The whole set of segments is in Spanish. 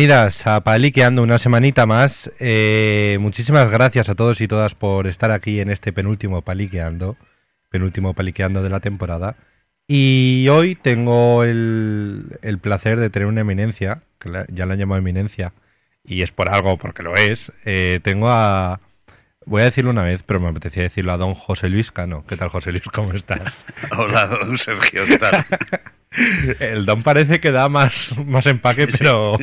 Bienvenidas a Paliqueando una semanita más. Eh, muchísimas gracias a todos y todas por estar aquí en este penúltimo Paliqueando, penúltimo Paliqueando de la temporada. Y hoy tengo el, el placer de tener una eminencia, que la- ya la han llamado eminencia, y es por algo, porque lo es. Eh, tengo a... Voy a decirlo una vez, pero me apetecía decirlo a don José Luis Cano. ¿Qué tal, José Luis? ¿Cómo estás? Hola, don Sergio, ¿qué tal? El don parece que da más, más empaque, pero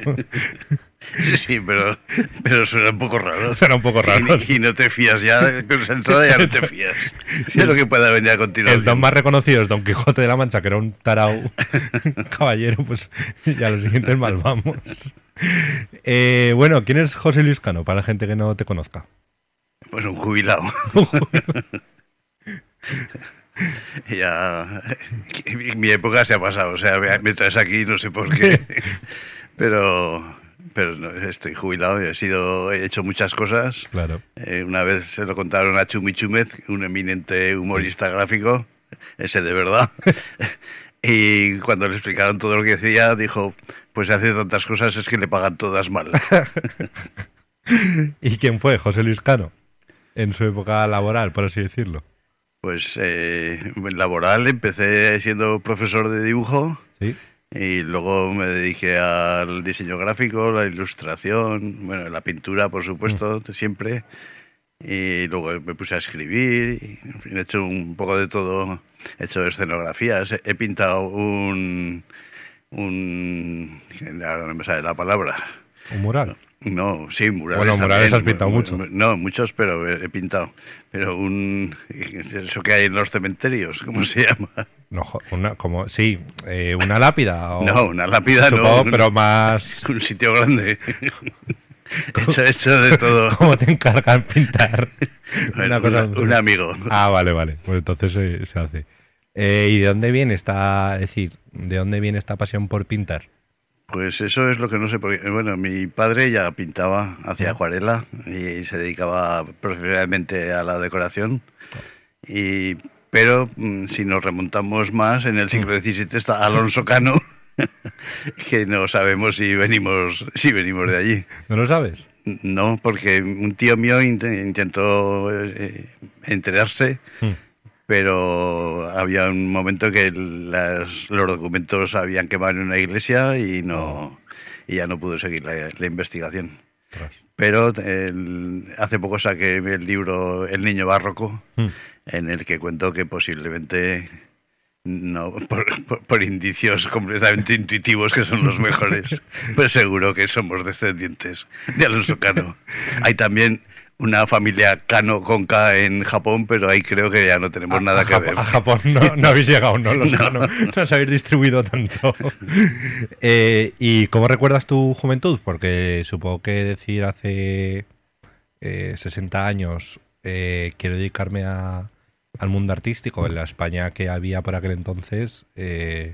Sí, sí, pero, pero suena un poco raro. suena un poco raro. Y, y no te fías ya, con esa entrada ya no te fías de lo que pueda venir a continuación. El don más reconocido es Don Quijote de la Mancha, que era un tarao caballero, pues ya los siguientes mal vamos. Eh, bueno, ¿quién es José Luis Cano? Para la gente que no te conozca. Pues un jubilado. ya, mi época se ha pasado, o sea, me traes aquí, no sé por qué, pero, pero no, estoy jubilado y he, sido, he hecho muchas cosas. Claro. Eh, una vez se lo contaron a Chumi Chúmez, un eminente humorista gráfico, ese de verdad. y cuando le explicaron todo lo que decía, dijo, pues hace tantas cosas es que le pagan todas mal. ¿Y quién fue José Luis Cano? En su época laboral, por así decirlo. Pues eh, laboral empecé siendo profesor de dibujo ¿Sí? y luego me dediqué al diseño gráfico, la ilustración, bueno, la pintura, por supuesto, siempre. Y luego me puse a escribir, en fin, he hecho un poco de todo, he hecho escenografías, he pintado un... un ahora no me sale la palabra. ¿Un mural? No, sí, murales. Bueno, murales también. has pintado Mu- mucho. mu- No, muchos, pero he pintado. Pero un. Eso que hay en los cementerios, ¿cómo se llama? No, una, como, sí, eh, una lápida. o- No, una lápida supongo, no. pero más... Un sitio grande. he hecho, he hecho de todo. ¿Cómo te encargan pintar? Bueno, Una cosa- un, un amigo. Ah, vale, vale. Pues entonces se, se hace. Eh, ¿Y de dónde viene esta, es decir, de dónde viene esta pasión por pintar? Pues eso es lo que no sé. Porque, bueno, mi padre ya pintaba, hacía acuarela y se dedicaba profesionalmente a la decoración. Y, pero mm, si nos remontamos más, en el siglo XVII está Alonso Cano, que no sabemos si venimos, si venimos de allí. ¿No lo sabes? No, porque un tío mío int- intentó eh, enterarse, Hmm. Pero había un momento que las- los documentos habían quemado en una iglesia y no y ya no pudo seguir la, la investigación. Pero el- hace poco saqué el libro El niño barroco, Hmm. en el que cuento que posiblemente no por, por- por indicios completamente intuitivos que son los mejores, pues seguro que somos descendientes de Alonso Cano. Hay también una familia Cano con K en Japón, pero ahí creo que ya no tenemos nada a, que Jap- ver. a Japón no, no habéis llegado, ¿no? Los No. no. no os habéis distribuido tanto. Eh, ¿Y cómo recuerdas tu juventud? Porque supongo que decir hace eh, 60 años eh, quiero dedicarme a- al mundo artístico en la España que había por aquel entonces. eh,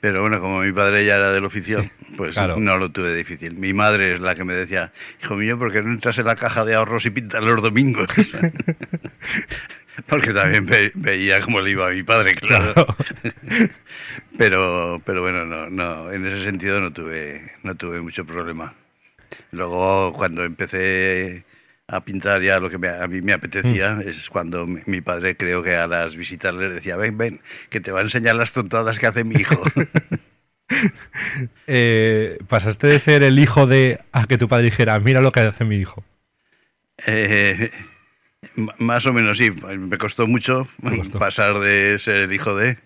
Pero bueno, como mi padre ya era del oficio, pues claro. no lo tuve difícil. Mi madre es la que me decía, hijo mío, ¿por qué no entras en la caja de ahorros y pintas los domingos? Porque también ve- veía cómo le iba a mi padre, claro. Claro. Pero, pero bueno, no, no, en ese sentido no tuve, no tuve mucho problema. Luego, cuando empecé a pintar ya lo que me- a mí me apetecía, Mm. es cuando mi, mi padre creo que a las visitas les decía, ven, ven, que te va a enseñar las tontadas que hace mi hijo. eh, pasaste de ser el hijo de a que tu padre dijera, mira lo que hace mi hijo. Eh, más o menos sí, me costó mucho Me costó. pasar de ser el hijo de,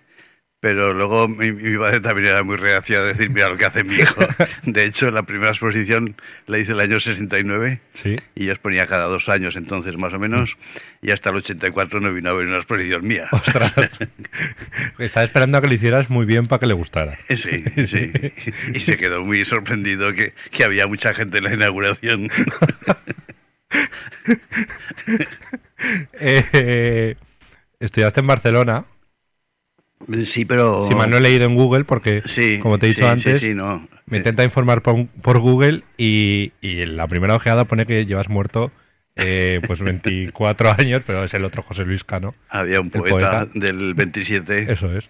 pero luego mi, mi padre también era muy reacio a decir, mira lo que hace mi hijo. De hecho, la primera exposición la hice el año 69 Sí. y yo exponía cada dos años entonces más o menos y hasta el 84 no vino a ver una exposición mía. Ostras. Estaba esperando a que lo hicieras muy bien para que le gustara. Sí, sí. Y se quedó muy sorprendido que, que había mucha gente en la inauguración. Eh, estudiaste en Barcelona. Sí, pero... Si mal no he leído en Google, porque, Sí, como te he dicho sí, antes, sí, sí, no. me intenta informar por, por Google y, y en la primera ojeada pone que llevas muerto eh, pues 24 años, pero es el otro José Luis Cano. Había un poeta, poeta. del 27 Eso es.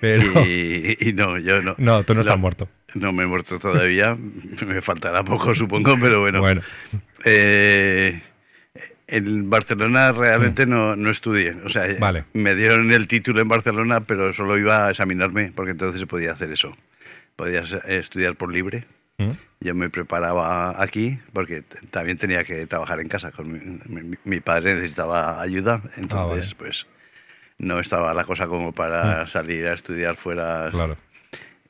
Pero y, y no, yo no. no, tú no estás muerto. no me he muerto todavía, me faltará poco supongo, pero bueno. Bueno, Eh, en Barcelona realmente no, no estudié, o sea, Vale. me dieron el título en Barcelona, pero solo iba a examinarme, porque entonces se podía hacer eso. Podías eh, estudiar por libre. ¿Mm? Yo me preparaba aquí porque también tenía que trabajar en casa. Con mi, mi- mi padre necesitaba ayuda, entonces vale. pues no estaba la cosa como para salir a estudiar fuera. claro.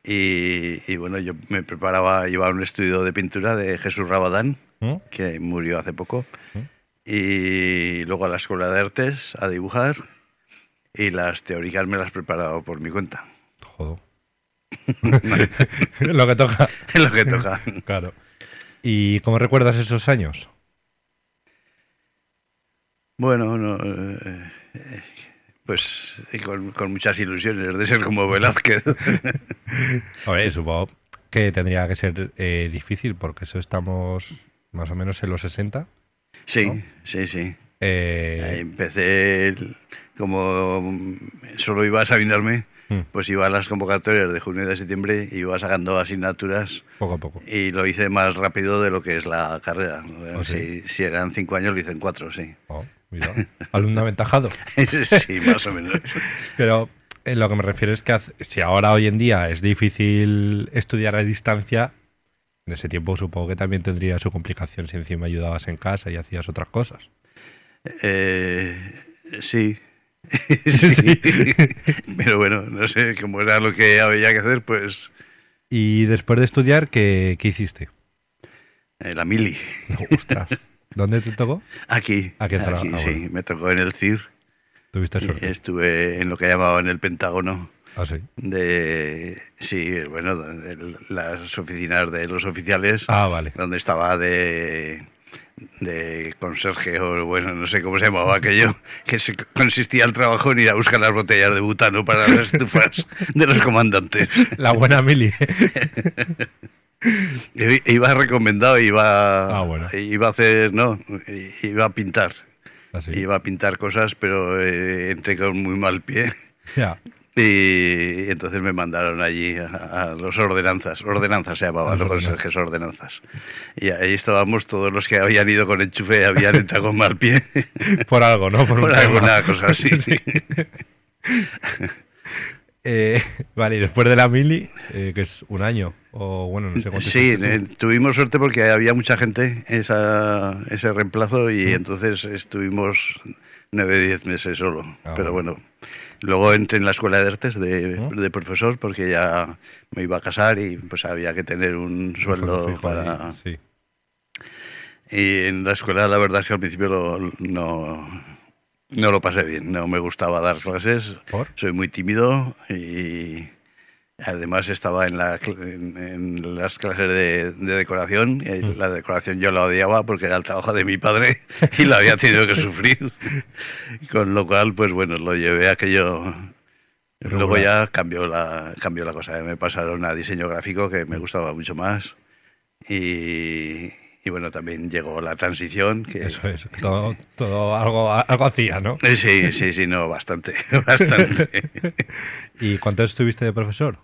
Y, y bueno, yo me preparaba, iba a un estudio de pintura de Jesús Rabadán, ¿Mm? que murió hace poco, ¿Mm? Y luego a la escuela de artes a dibujar, y las teóricas me las preparaba por mi cuenta. Joder. Lo que toca. Es lo que toca. Claro. ¿Y cómo recuerdas esos años? Bueno, no, eh, eh, pues eh, con, con muchas ilusiones de ser como Velázquez. Hombre, supongo que tendría que ser eh, difícil porque eso estamos más o menos en los 60. Sí, ¿No? sí, sí. Ahí Eh, empecé, el- como solo iba a examinarme, mm, pues iba a las convocatorias de junio y de septiembre, iba sacando asignaturas poco a poco. y lo hice más rápido de lo que es la carrera. ¿Ah, si, sí? si eran cinco años, lo hice en cuatro, sí. Oh, mira, alumno aventajado. sí, más o menos. Pero eh, lo que me refiero es que si ahora hoy en día es difícil estudiar a distancia, en ese tiempo supongo que también tendría su complicación si encima ayudabas en casa y hacías otras cosas. Eh, sí. sí. Pero bueno, no sé cómo era lo que había que hacer, pues Y después de estudiar, ¿qué, qué hiciste? eh, la mili. Ostras, ¿dónde te tocó? Aquí, Aquí Zara- aquí ah, sí, bueno. me tocó en el CIR. ¿Tuviste suerte? Estuve en lo que llamaban el Pentágono Ah, sí. de, sí, bueno, de las oficinas de los oficiales, Ah, vale. donde estaba de, de conserje o bueno, no sé cómo se llamaba aquello, que se, consistía el trabajo en ir a buscar las botellas de butano para las estufas de los comandantes. La buena Mili. Iba recomendado, iba, Ah, bueno. iba a hacer, no, iba a pintar. Así. Iba a pintar cosas, pero eh, entré con muy mal pie. Ya. Y entonces me mandaron allí a, a los ordenanzas. Ordenanzas se llamaban, Los conserjes ordenanzas. Y ahí estábamos todos los que habían ido con enchufe, habían entrado con mal pie. Por algo, ¿no? Por, alguna cosa así. Eh, vale, y después de la Mili, eh, que es un año, o bueno, no sé cuánto Sí, eh, tuvimos suerte porque había mucha gente esa, ese reemplazo y Mm. entonces estuvimos nueve, diez meses solo. Ah, Pero bueno. bueno, luego entré en la escuela de artes de, de profesor porque ya me iba a casar y pues había que tener un sueldo para... ahí, Sí. Y en la escuela la verdad es que al principio lo- no, no lo pasé bien, no me gustaba dar clases, ¿Por? soy muy tímido y además estaba en, la en, en las clases de, de decoración. y Mm. La decoración yo la odiaba porque era el trabajo de mi padre y lo había tenido que sufrir. Con lo cual, pues bueno, lo llevé a aquello... Luego ya cambió la, cambió la cosa. Me pasaron a diseño gráfico que me gustaba mucho más. Y, y bueno, también llegó la transición. Que, Eso es. Todo, todo algo, algo hacía, ¿no? Eh, Sí, sí, sí, no, bastante, bastante. ¿Y cuánto estuviste de profesor?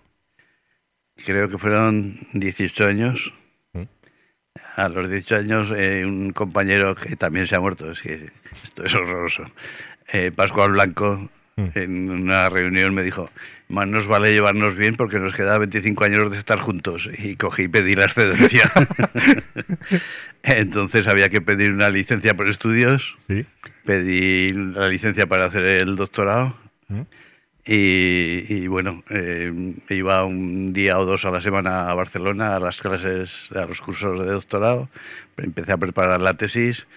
Creo que fueron 18 años. Mm. A los 18 años, eh, un compañero que también se ha muerto, es que esto es horroroso. Eh, Pascual Blanco, Mm. en una reunión, me dijo: Más nos vale llevarnos bien porque nos queda 25 años de estar juntos. Y cogí y pedí la excedencia. Entonces había que pedir una licencia por estudios, Sí. pedí la licencia para hacer el doctorado. ¿Mm? Y, y bueno, eh, iba un día o dos a la semana a Barcelona a las clases, a los cursos de doctorado. Empecé a preparar la tesis,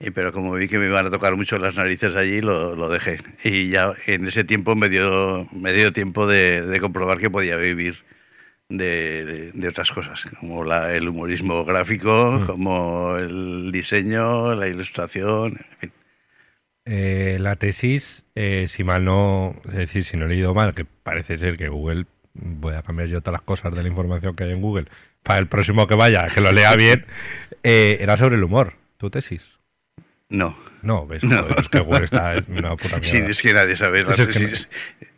y, pero como vi que me iban a tocar mucho las narices allí, lo, lo dejé. Y ya en ese tiempo me dio, me dio tiempo de, de comprobar que podía vivir de, de- de otras cosas, como la- el humorismo gráfico, Mm. como el diseño, la ilustración, en fin. Eh, la tesis, eh, si mal no, es decir, si no he leído mal, que parece ser que Google, voy a cambiar yo todas las cosas de la información que hay en Google, para el próximo que vaya, que lo lea bien, eh, era sobre el humor, tu tesis. No. No, ves, joder, es que Word está en una puta Sí, mierda. es que nadie sabe la que tesis.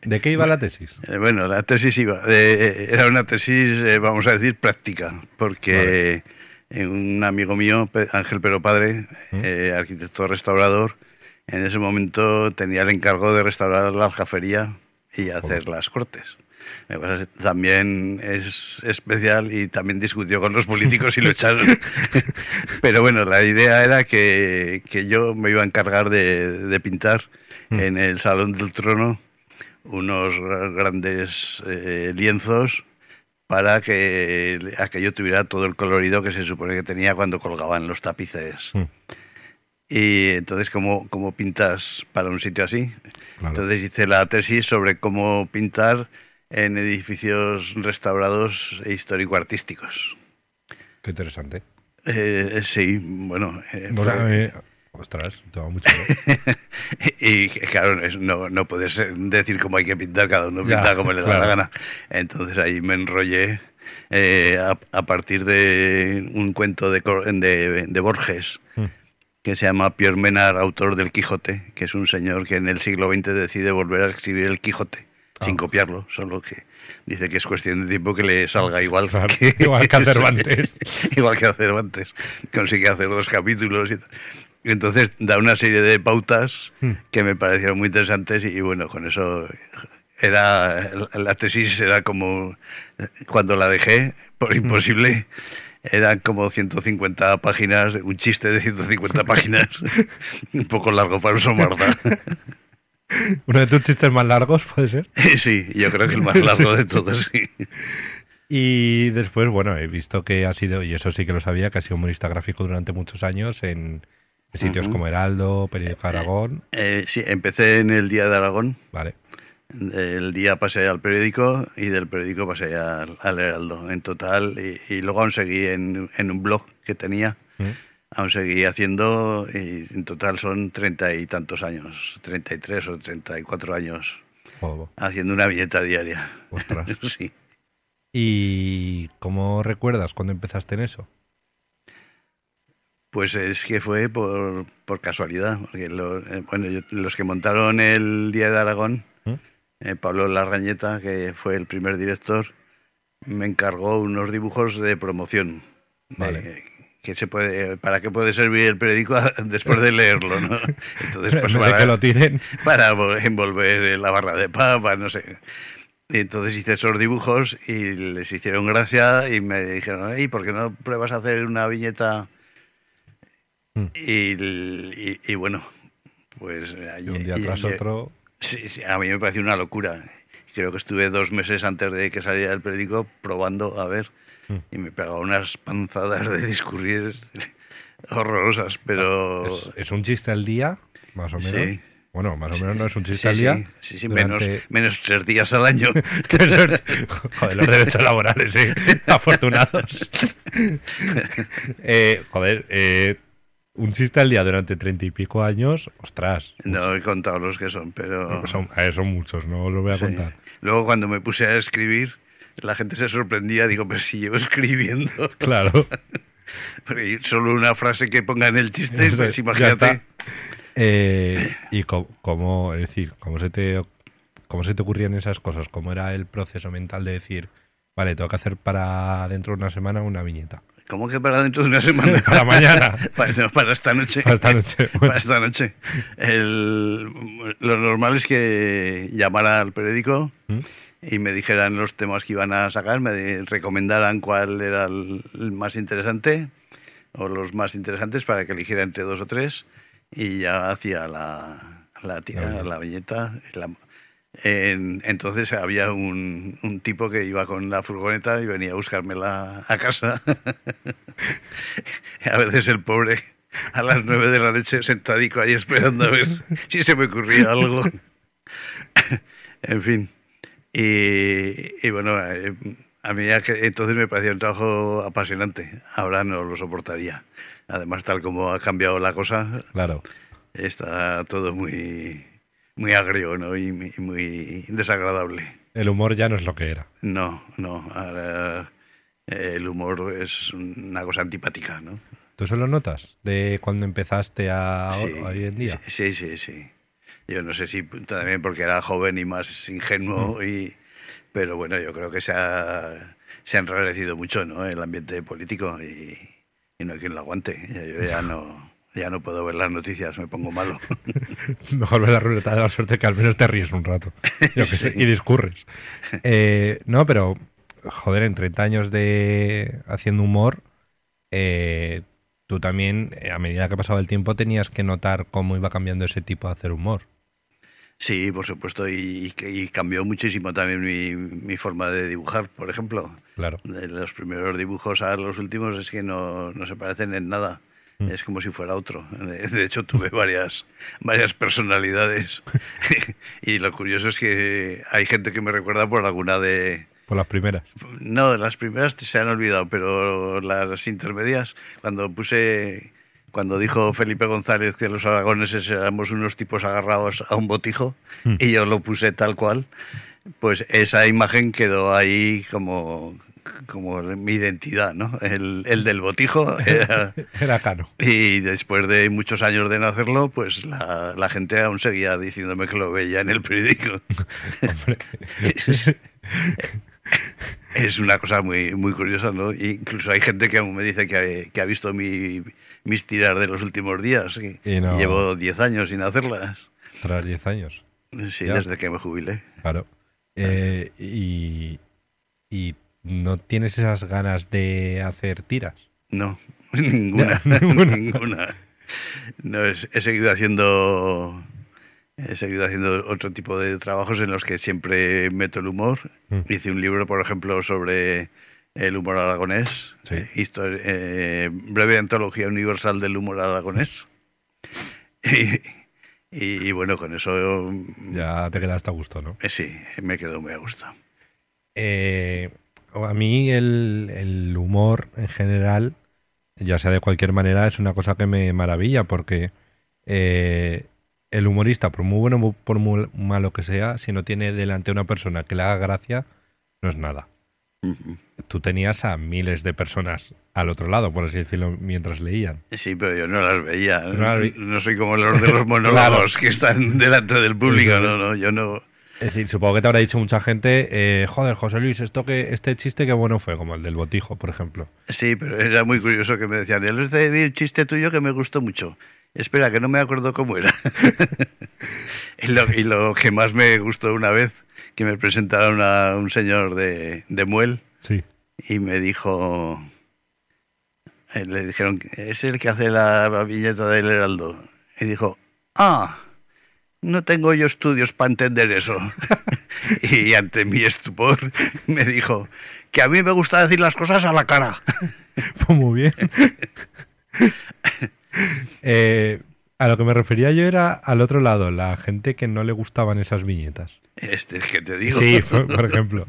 ¿De qué iba la tesis? Eh, Bueno, la tesis iba, eh, era una tesis, eh, vamos a decir, práctica, porque un amigo mío, Ángel Pero Padre, ¿Mm? arquitecto restaurador, en ese momento tenía el encargo de restaurar la aljafería y hacer las cortes. También es especial y también discutió con los políticos y lo echaron. Pero bueno, la idea era que, que yo me iba a encargar de, de pintar Mm. en el Salón del Trono unos grandes eh, lienzos para que aquello tuviera todo el colorido que se supone que tenía cuando colgaban los tapices. Mm, Y entonces, ¿cómo, cómo pintas para un sitio así? claro. Entonces hice la tesis sobre cómo pintar en edificios restaurados e histórico-artísticos. Qué interesante. Eh, sí, bueno. eh, No, fue- eh, ostras, te va mucho. y claro, no, no puedes eh, decir cómo hay que pintar, cada uno Ya, pinta como le da claro. la gana. Entonces ahí me enrollé eh, a, a partir de un cuento de, de, de Borges Mm, que se llama Pierre Menard, autor del Quijote, que es un señor que en el siglo XX decide volver a escribir el Quijote Ah. sin copiarlo, solo que dice que es cuestión de tiempo que le salga igual Claro, igual que a Cervantes. igual que a Cervantes. Consigue hacer dos capítulos y tal. Entonces da una serie de pautas Mm. que me parecieron muy interesantes y, y bueno, con eso era la tesis era como cuando la dejé por imposible eran como 150 páginas, un chiste de 150 páginas, un poco largo para un somarda. Uno de tus chistes más largos puede ser. Sí, yo creo que el más largo de todos, sí. Y después, bueno, he visto que ha sido, y eso sí que lo sabía, que ha sido humorista gráfico durante muchos años en, sitios como Heraldo, Periódico Aragón. Eh, sí, empecé en el Día de Aragón. Vale. El día pasé al periódico y del periódico pasé al, al Heraldo en total. Y, y luego aún seguí en, en un blog que tenía, Mm, aún seguí haciendo y en total son treinta y tantos años, 33 o 34 años joder. haciendo una viñeta diaria. Ostras. Sí. ¿Y cómo recuerdas cuando empezaste en eso? Pues es que fue por, por casualidad, porque lo- eh, bueno, yo- los que montaron el Día de Aragón. Eh, Pablo Larrañeta, que fue el primer director, me encargó unos dibujos de promoción. Vale. que se puede, ¿Para qué puede servir el periódico después de leerlo? ¿no? Entonces, pues para, que lo tiren. para envolver la barra de papa, no sé. Y entonces hice esos dibujos y les hicieron gracia y me dijeron, ¿y por qué no pruebas a hacer una viñeta? Mm. Y, y- y bueno, pues... Y un día tras otro. Sí, sí, a mí me pareció una locura. Creo que estuve dos meses antes de que saliera el periódico probando a ver Mm. y me pegaba unas panzadas de discurrir horrorosas, pero... ¿Es, es un chiste al día? Más o menos. Sí. Bueno, más o menos no es un chiste al día. sí, sí, menos, menos tres días al año. joder, los derechos laborales, sí. Afortunados. Eh, joder, eh, un chiste al día durante treinta y pico años, ostras. No he contado los que son, pero... Son, a ver, son muchos, no los voy a sí. contar. Luego cuando me puse a escribir, la gente se sorprendía. Digo, pero si llevo escribiendo. Claro. Porque solo una frase que ponga en el chiste, pues imagínate. Eh, y cómo, es decir, cómo se te cómo se te ocurrían esas cosas, cómo era el proceso mental de decir, vale, tengo que hacer para dentro de una semana una viñeta. ¿Cómo que para dentro de una semana? Para mañana. para, no, para esta noche. Para esta noche. Bueno. Para esta noche. El- lo normal es que llamara al periódico ¿Mm? y me dijeran los temas que iban a sacar, me recomendaran cuál era el, el más interesante o los más interesantes para que eligiera entre dos o tres y ya hacía la, la, tira, La viñeta. la viñeta. la- en- entonces había un, un tipo que iba con la furgoneta y venía a buscármela a casa. a veces el pobre a las nueve de la noche sentadico ahí esperando a ver si se me ocurría algo. en fin. Y, y bueno, eh, a mí entonces me parecía un trabajo apasionante. Ahora no lo soportaría. Además, tal como ha cambiado la cosa, Claro. está todo muy, muy agrio ¿no? y, muy- y muy desagradable. El humor ya no es lo que era. No, no. Ahora, eh, el humor es una cosa antipática, ¿no? ¿Tú eso lo notas? De cuando empezaste a Sí, hoy en día. Sí, sí, sí. Yo no sé si también porque era joven y más ingenuo, y, pero bueno, yo creo que se ha, se ha enrarecido mucho ¿no? el ambiente político y, y no hay quien lo aguante. Yo ya no, ya no puedo ver las noticias, me pongo malo. Mejor ver la ruleta de la suerte que al menos te ríes un rato. Yo qué sé, y discurres. Eh, no, pero, joder, en 30 años de haciendo humor, eh, tú también, eh, a medida que pasaba el tiempo, tenías que notar cómo iba cambiando ese tipo de hacer humor. Sí, por supuesto, y, y- y cambió muchísimo también mi, mi forma de dibujar, por ejemplo. Claro. De los primeros dibujos a los últimos es que no, no se parecen en nada. Mm. Es como si fuera otro. De, de hecho, tuve varias, varias personalidades. y lo curioso es que hay gente que me recuerda por alguna de... Por las primeras. No, las primeras se han olvidado, pero las intermedias, cuando puse... Cuando dijo Felipe González que los aragoneses éramos unos tipos agarrados a un botijo, Mm. y yo lo puse tal cual, pues esa imagen quedó ahí como, como mi identidad, ¿no? El, el del botijo. era- Era caro. y después de muchos años de no hacerlo, pues la, la gente aún seguía diciéndome que lo veía en el periódico. Hombre. Es una cosa muy, muy curiosa, ¿no? Incluso hay gente que aún me dice que, que ha visto mi, mis tiras de los últimos días. Y, Y no. y llevo 10 años sin hacerlas. Tras 10 años. Sí, Ya. desde que me jubilé. Claro. Eh, y, y no tienes esas ganas de hacer tiras. No, ninguna, Ya, ninguna. ninguna. No, he seguido haciendo he seguido haciendo otro tipo de trabajos en los que siempre meto el humor. Mm. Hice un libro, por ejemplo, sobre el humor aragonés, Sí. eh, eh, breve antología universal del humor aragonés. Y, y, bueno, con eso Ya te quedaste a gusto, ¿no? eh, sí, me quedo muy a gusto. A mí el, el humor en general, ya sea de cualquier manera, es una cosa que me maravilla porque eh, el humorista, por muy bueno o por muy malo que sea, si no tiene delante una persona que le haga gracia, no es nada. Tú tenías a miles de personas al otro lado, por así decirlo, mientras leían. Sí, pero yo no las veía. No soy como los de los monólogos que están delante del público. No, no, yo no. Es decir, supongo que te habrá dicho mucha gente, eh, joder, José Luis, esto que, este chiste que bueno fue, como el del botijo, por ejemplo. Sí, pero era muy curioso que me decían, el vi un chiste tuyo que me gustó mucho. Espera, que no me acuerdo cómo era. y, lo, y lo que más me gustó una vez, que me presentaron a un señor de, de Muel Sí. y me dijo, eh, le dijeron, es el que hace la viñeta del Heraldo. Y dijo, ah, no tengo yo estudios para entender eso. y ante mi estupor me dijo, que a mí me gusta decir las cosas a la cara. Pues muy bien. Eh, a lo que me refería yo era al otro lado, la gente que no le gustaban esas viñetas. Este que te digo. Sí, por, por ejemplo.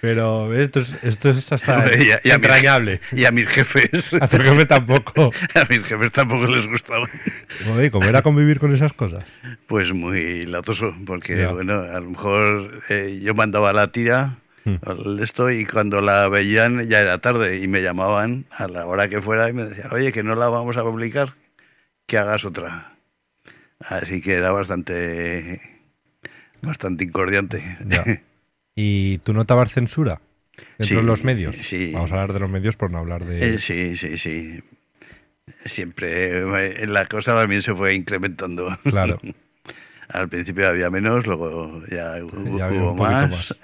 Pero esto es, esto es hasta Y a- y a mi- entrañable. Y a mis jefes, A tu jefe tampoco. a mis jefes tampoco les gustaba. ¿Cómo era convivir con esas cosas? Pues muy latoso, porque Ya. bueno, a lo mejor eh, yo mandaba la tira Hmm. esto y cuando la veían ya era tarde y me llamaban a la hora que fuera y me decían, oye, que no la vamos a publicar, que hagas otra. Así que era bastante, bastante incordiante. Ya. ¿Y tú notabas censura dentro Sí, de los medios? sí. Vamos a hablar de los medios por no hablar de... Eh, sí, sí, sí. Siempre eh, la cosa también se fue incrementando. Claro. Al principio había menos, luego ya hubo, Ya hubo más.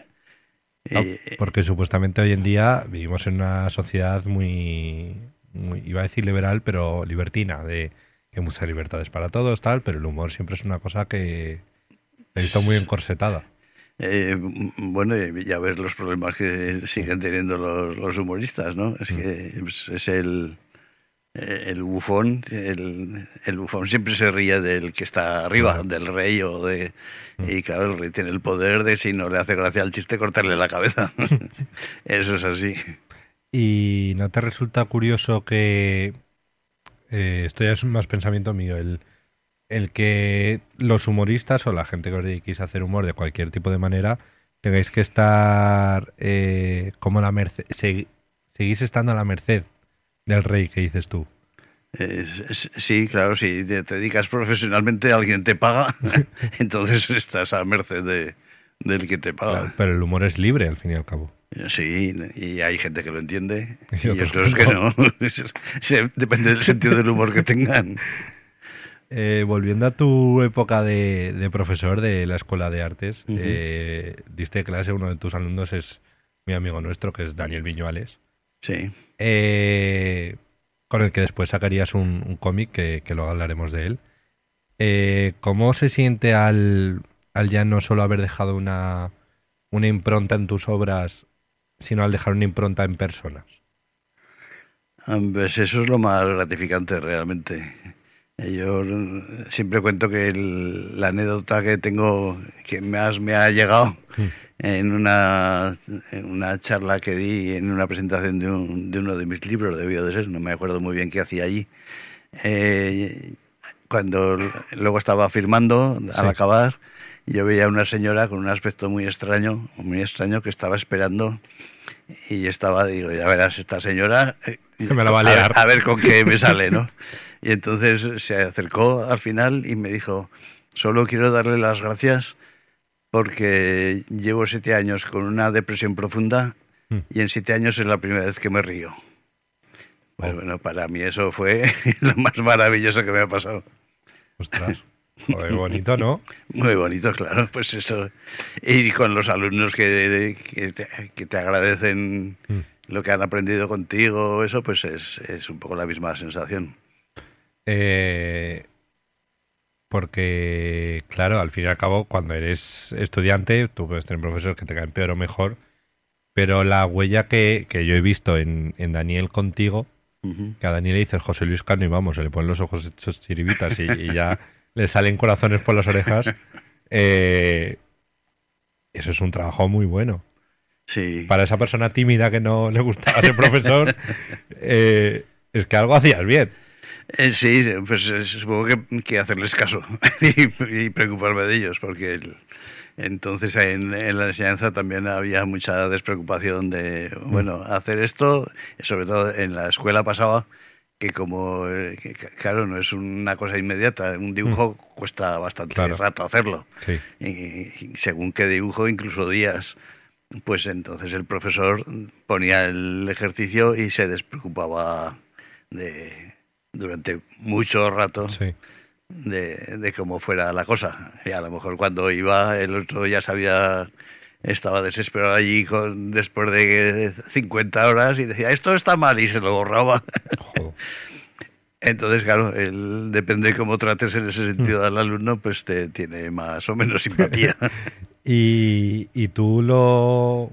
No, porque supuestamente hoy en día vivimos en una sociedad muy, muy, iba a decir liberal, pero libertina, de que hay muchas libertades para todos, tal, pero el humor siempre es una cosa que visto muy encorsetada. eh, m- bueno, ya ves los problemas que siguen teniendo los, los humoristas, ¿no? Es Mm. que es, es el, eh, el bufón, el, el bufón siempre se ríe del que está arriba, del rey o de... Mm. Y claro, el rey tiene el poder de si no le hace gracia al chiste cortarle la cabeza. Eso es así. ¿Y no te resulta curioso que, eh, esto ya es más pensamiento mío, el, el que los humoristas o la gente que os dediquéis a hacer humor de cualquier tipo de manera, tengáis que estar eh, como la merced, segui- seguís estando a la merced del rey que dices tú? Sí, claro, si te, dedicas profesionalmente, alguien te paga, entonces estás a merced de, del que te paga. Claro, pero el humor es libre, al fin y al cabo. Sí, y hay gente que lo entiende Y y, otros otros que no. Se- depende del sentido del humor que tengan. Eh, volviendo a tu época de, de profesor de la Escuela de Artes, eh, diste clase, uno de tus alumnos es mi amigo nuestro, que es Daniel Viñuales, Sí. eh, con el que después sacarías un, un cómic, que, que luego hablaremos de él. Eh, ¿Cómo se siente al, al ya no solo haber dejado una, una impronta en tus obras, sino al dejar una impronta en personas? Ah, Pues eso es lo más gratificante realmente. Yo siempre cuento que el- la anécdota que tengo, que más me ha llegado en una, en una charla que di en una presentación de, un- de uno de mis libros, debió de ser, no me acuerdo muy bien qué hacía allí. Eh, cuando luego estaba firmando, al Sí. acabar, yo veía a una señora con un aspecto muy extraño, muy extraño, que estaba esperando y estaba, digo, ya verás, esta señora... eh, Que me la va a liar. a ver con qué me sale, ¿no? Y entonces se acercó al final y me dijo, solo quiero darle las gracias porque llevo siete años con una depresión profunda Mm. y en siete años es la primera vez que me río. Pues bueno, para mí eso fue lo más maravilloso que me ha pasado. Ostras, joder, bonito, ¿no? Muy bonito, claro, pues eso. Y con los alumnos que, que, te, que te agradecen Mm. lo que han aprendido contigo, eso pues es, es un poco la misma sensación. Eh, porque, claro, al fin y al cabo, cuando eres estudiante, tú puedes tener profesores que te caen peor o mejor, pero la huella que, que yo he visto en, en Daniel contigo, que a Daniel le dices José Luis Cano y vamos, se le ponen los ojos hechos chiribitas y, y ya le salen corazones por las orejas, eh, eso es un trabajo muy bueno. Sí. Para esa persona tímida que no le gustaba ser profesor, eh, es que algo hacías bien. Eh, sí, pues eh, supongo que, que hacerles caso y, y preocuparme de ellos, porque el- entonces en, en la enseñanza también había mucha despreocupación de, bueno, hacer esto, sobre todo en la escuela pasaba que como, eh, que, claro, no es una cosa inmediata, un dibujo cuesta bastante Claro. rato hacerlo. Sí. y, y según qué dibujo, incluso días, pues entonces el profesor ponía el ejercicio y se despreocupaba de durante mucho rato Sí. de, de cómo fuera la cosa. Y a lo mejor cuando iba, el otro ya sabía, estaba desesperado allí con, después de 50 horas y decía, esto está mal y se lo borraba. Joder. Entonces, claro, él, depende cómo trates en ese sentido al alumno, pues te tiene más o menos simpatía. Y, y tú lo...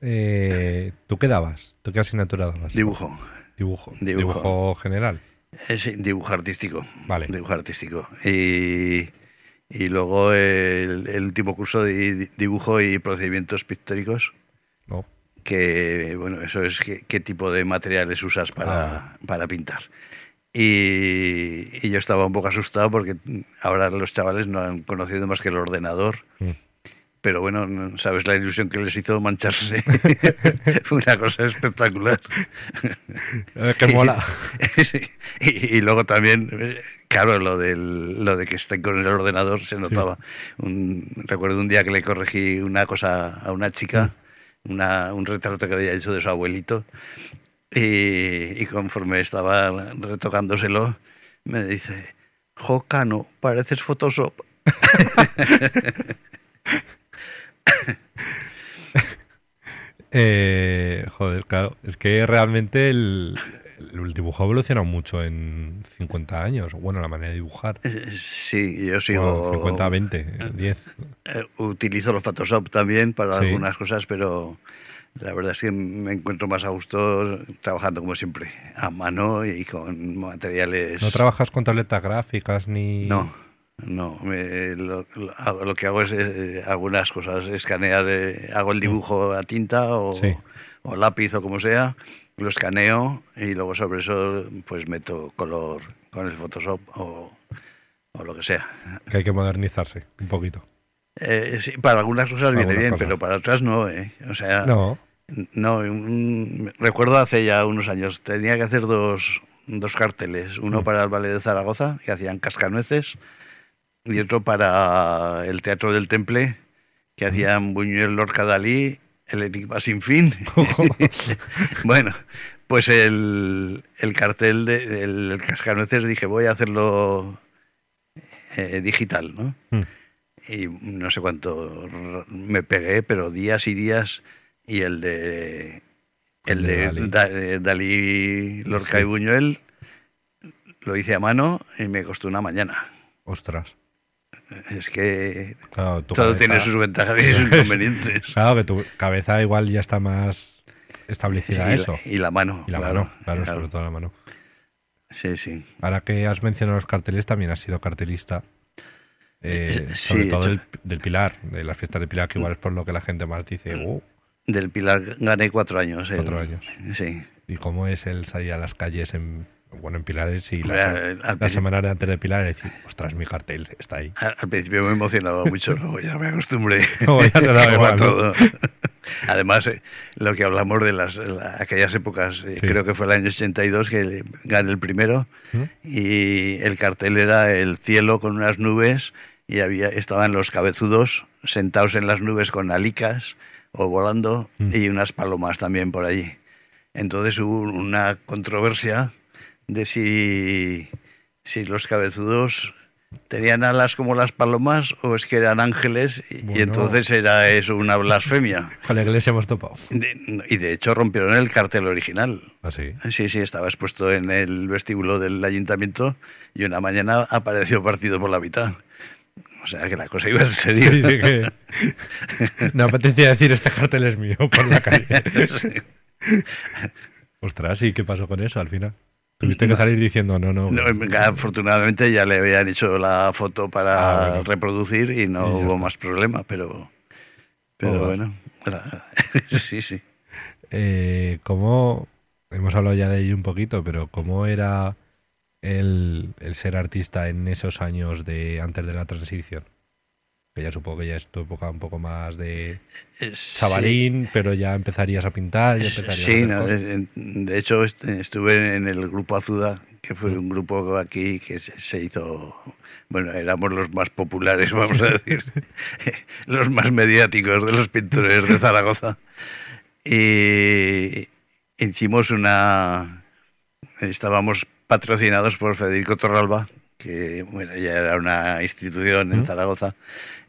eh, ¿Tú qué dabas? ¿Tú qué asignatura dabas? Dibujo. Dibujo. Dibujo. Dibujo general. Es dibujo artístico. Vale. Dibujo artístico. Y, y luego el, el último curso de dibujo y procedimientos pictóricos, No. que, bueno, eso es qué, qué tipo de materiales usas para, Ah. para pintar. Y, y yo estaba un poco asustado porque ahora los chavales no han conocido más que el ordenador. Mm. Pero bueno, no sabes la ilusión que les hizo mancharse. Fue una cosa espectacular. Que mola. Y, y luego también, claro, lo, del, lo de que estén con el ordenador se notaba. Un- recuerdo un día que le corregí una cosa a una chica, una, un retrato que había hecho de su abuelito, y, y conforme estaba retocándoselo, me dice, Jocano, pareces Photoshop. Eh, joder, claro. Es que realmente el, el dibujo ha evolucionado mucho en 50 años. Bueno, la manera de dibujar. Eh, Sí, yo sigo... Bueno, 50 a 20, 10. Eh, utilizo los Photoshop también para Sí. algunas cosas, pero la verdad es que me encuentro más a gusto trabajando como siempre, a mano y con materiales... ¿No trabajas con tabletas gráficas ni...? No, no. me- lo, lo- hago- lo que hago es eh, algunas cosas, escanear, eh, hago el dibujo a tinta o, Sí. o lápiz o como sea, lo escaneo y luego sobre eso pues meto color con el Photoshop o, o lo que sea. Que hay que modernizarse un poquito. Eh, sí, para algunas cosas viene bien, cosas. pero para otras no. ¿eh? O sea, No. no, un- recuerdo hace ya unos años, tenía que hacer dos, dos carteles, uno para el Ballet de Zaragoza, que hacían cascanueces, y otro para el Teatro del Temple, que hacían Buñuel, Lorca, Dalí, El Enigma Sin Fin. bueno, pues el, el cartel del de, cascanueces dije, voy a hacerlo eh, digital, ¿no? Mm. Y no sé cuánto me pegué, pero días y días, y el de el de Dalí. Eh, Dalí, Lorca Sí. y Buñuel lo hice a mano y me costó una mañana. Ostras. Es que Claro, todo cabeza- tiene sus ventajas y sus inconvenientes. Claro, que tu cabeza igual ya está más establecida a y, eso. La, y la mano. Y la claro, mano, claro, claro. sobre todo la mano. Sí, sí. Ahora que has mencionado los carteles, también has sido cartelista. eh, Eh, sobre sí, todo yo- del, del Pilar, de las fiestas del Pilar, que igual es por lo que la gente más dice, "Uh", Del Pilar gané cuatro años. Cuatro años. Sí. y cómo es el salir a las calles en, bueno, en Pilares y la, la semana de antes de Pilar y decir, ostras, mi cartel está ahí. Al al principio me emocionaba mucho, luego ya me acostumbré. Además, eh, lo que hablamos de las la- aquellas épocas, eh, Sí. creo que fue el año 82 que gané el primero ¿Mm? y el cartel era el cielo con unas nubes y había estaban los cabezudos sentados en las nubes con alicas o volando Mm. y unas palomas también por allí. Entonces hubo una controversia de si, si los cabezudos tenían alas como las palomas o es que eran ángeles y, entonces era eso una blasfemia. Con la iglesia hemos topado. De- y de hecho rompieron el cartel original. Así. Sí, sí, estaba expuesto en el vestíbulo del ayuntamiento y una mañana apareció partido por la mitad. O sea que la cosa iba en serio. Sí, sí que... Me apetecía decir, este cartel es mío por la calle. Sí. Ostras, ¿y qué pasó con eso al final? Tuviste que salir diciendo, no, no. No, afortunadamente ya le habían hecho la foto para Ah, bueno. reproducir y no Y hubo está. más problema, pero, pero Joder. bueno, sí, sí. Eh, ¿Cómo, hemos hablado ya de ello un poquito, pero cómo era el, el ser artista en esos años de antes de la transición? Que ya supongo que ya es tu época un poco más de Eh, chavalín, pero ya empezarías a pintar, ya Sí, empezarías sí, a no, de, de hecho est- estuve en el grupo Azuda, que fue un grupo aquí que se, se hizo, bueno, éramos los más populares, vamos a decir, los más mediáticos de los pintores de Zaragoza. Y hicimos una, estábamos patrocinados por Federico Torralba, que bueno, ya era una institución en. Zaragoza,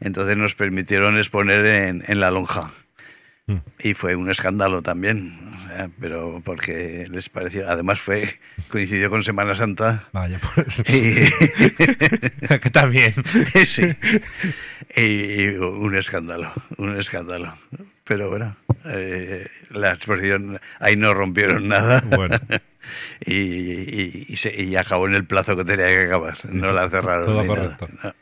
entonces nos permitieron exponer en, en La Lonja. Mm. Y fue un escándalo también, o sea, pero porque les pareció, además fue, coincidió con Semana Santa. Vaya, pues. Y, que también. sí, y, y un escándalo, un escándalo. Pero bueno, eh, la exposición, ahí no rompieron nada. Bueno. Y, y, y se- y acabó en el plazo que tenía que acabar, no la cerraron. Todo nada. correcto. No.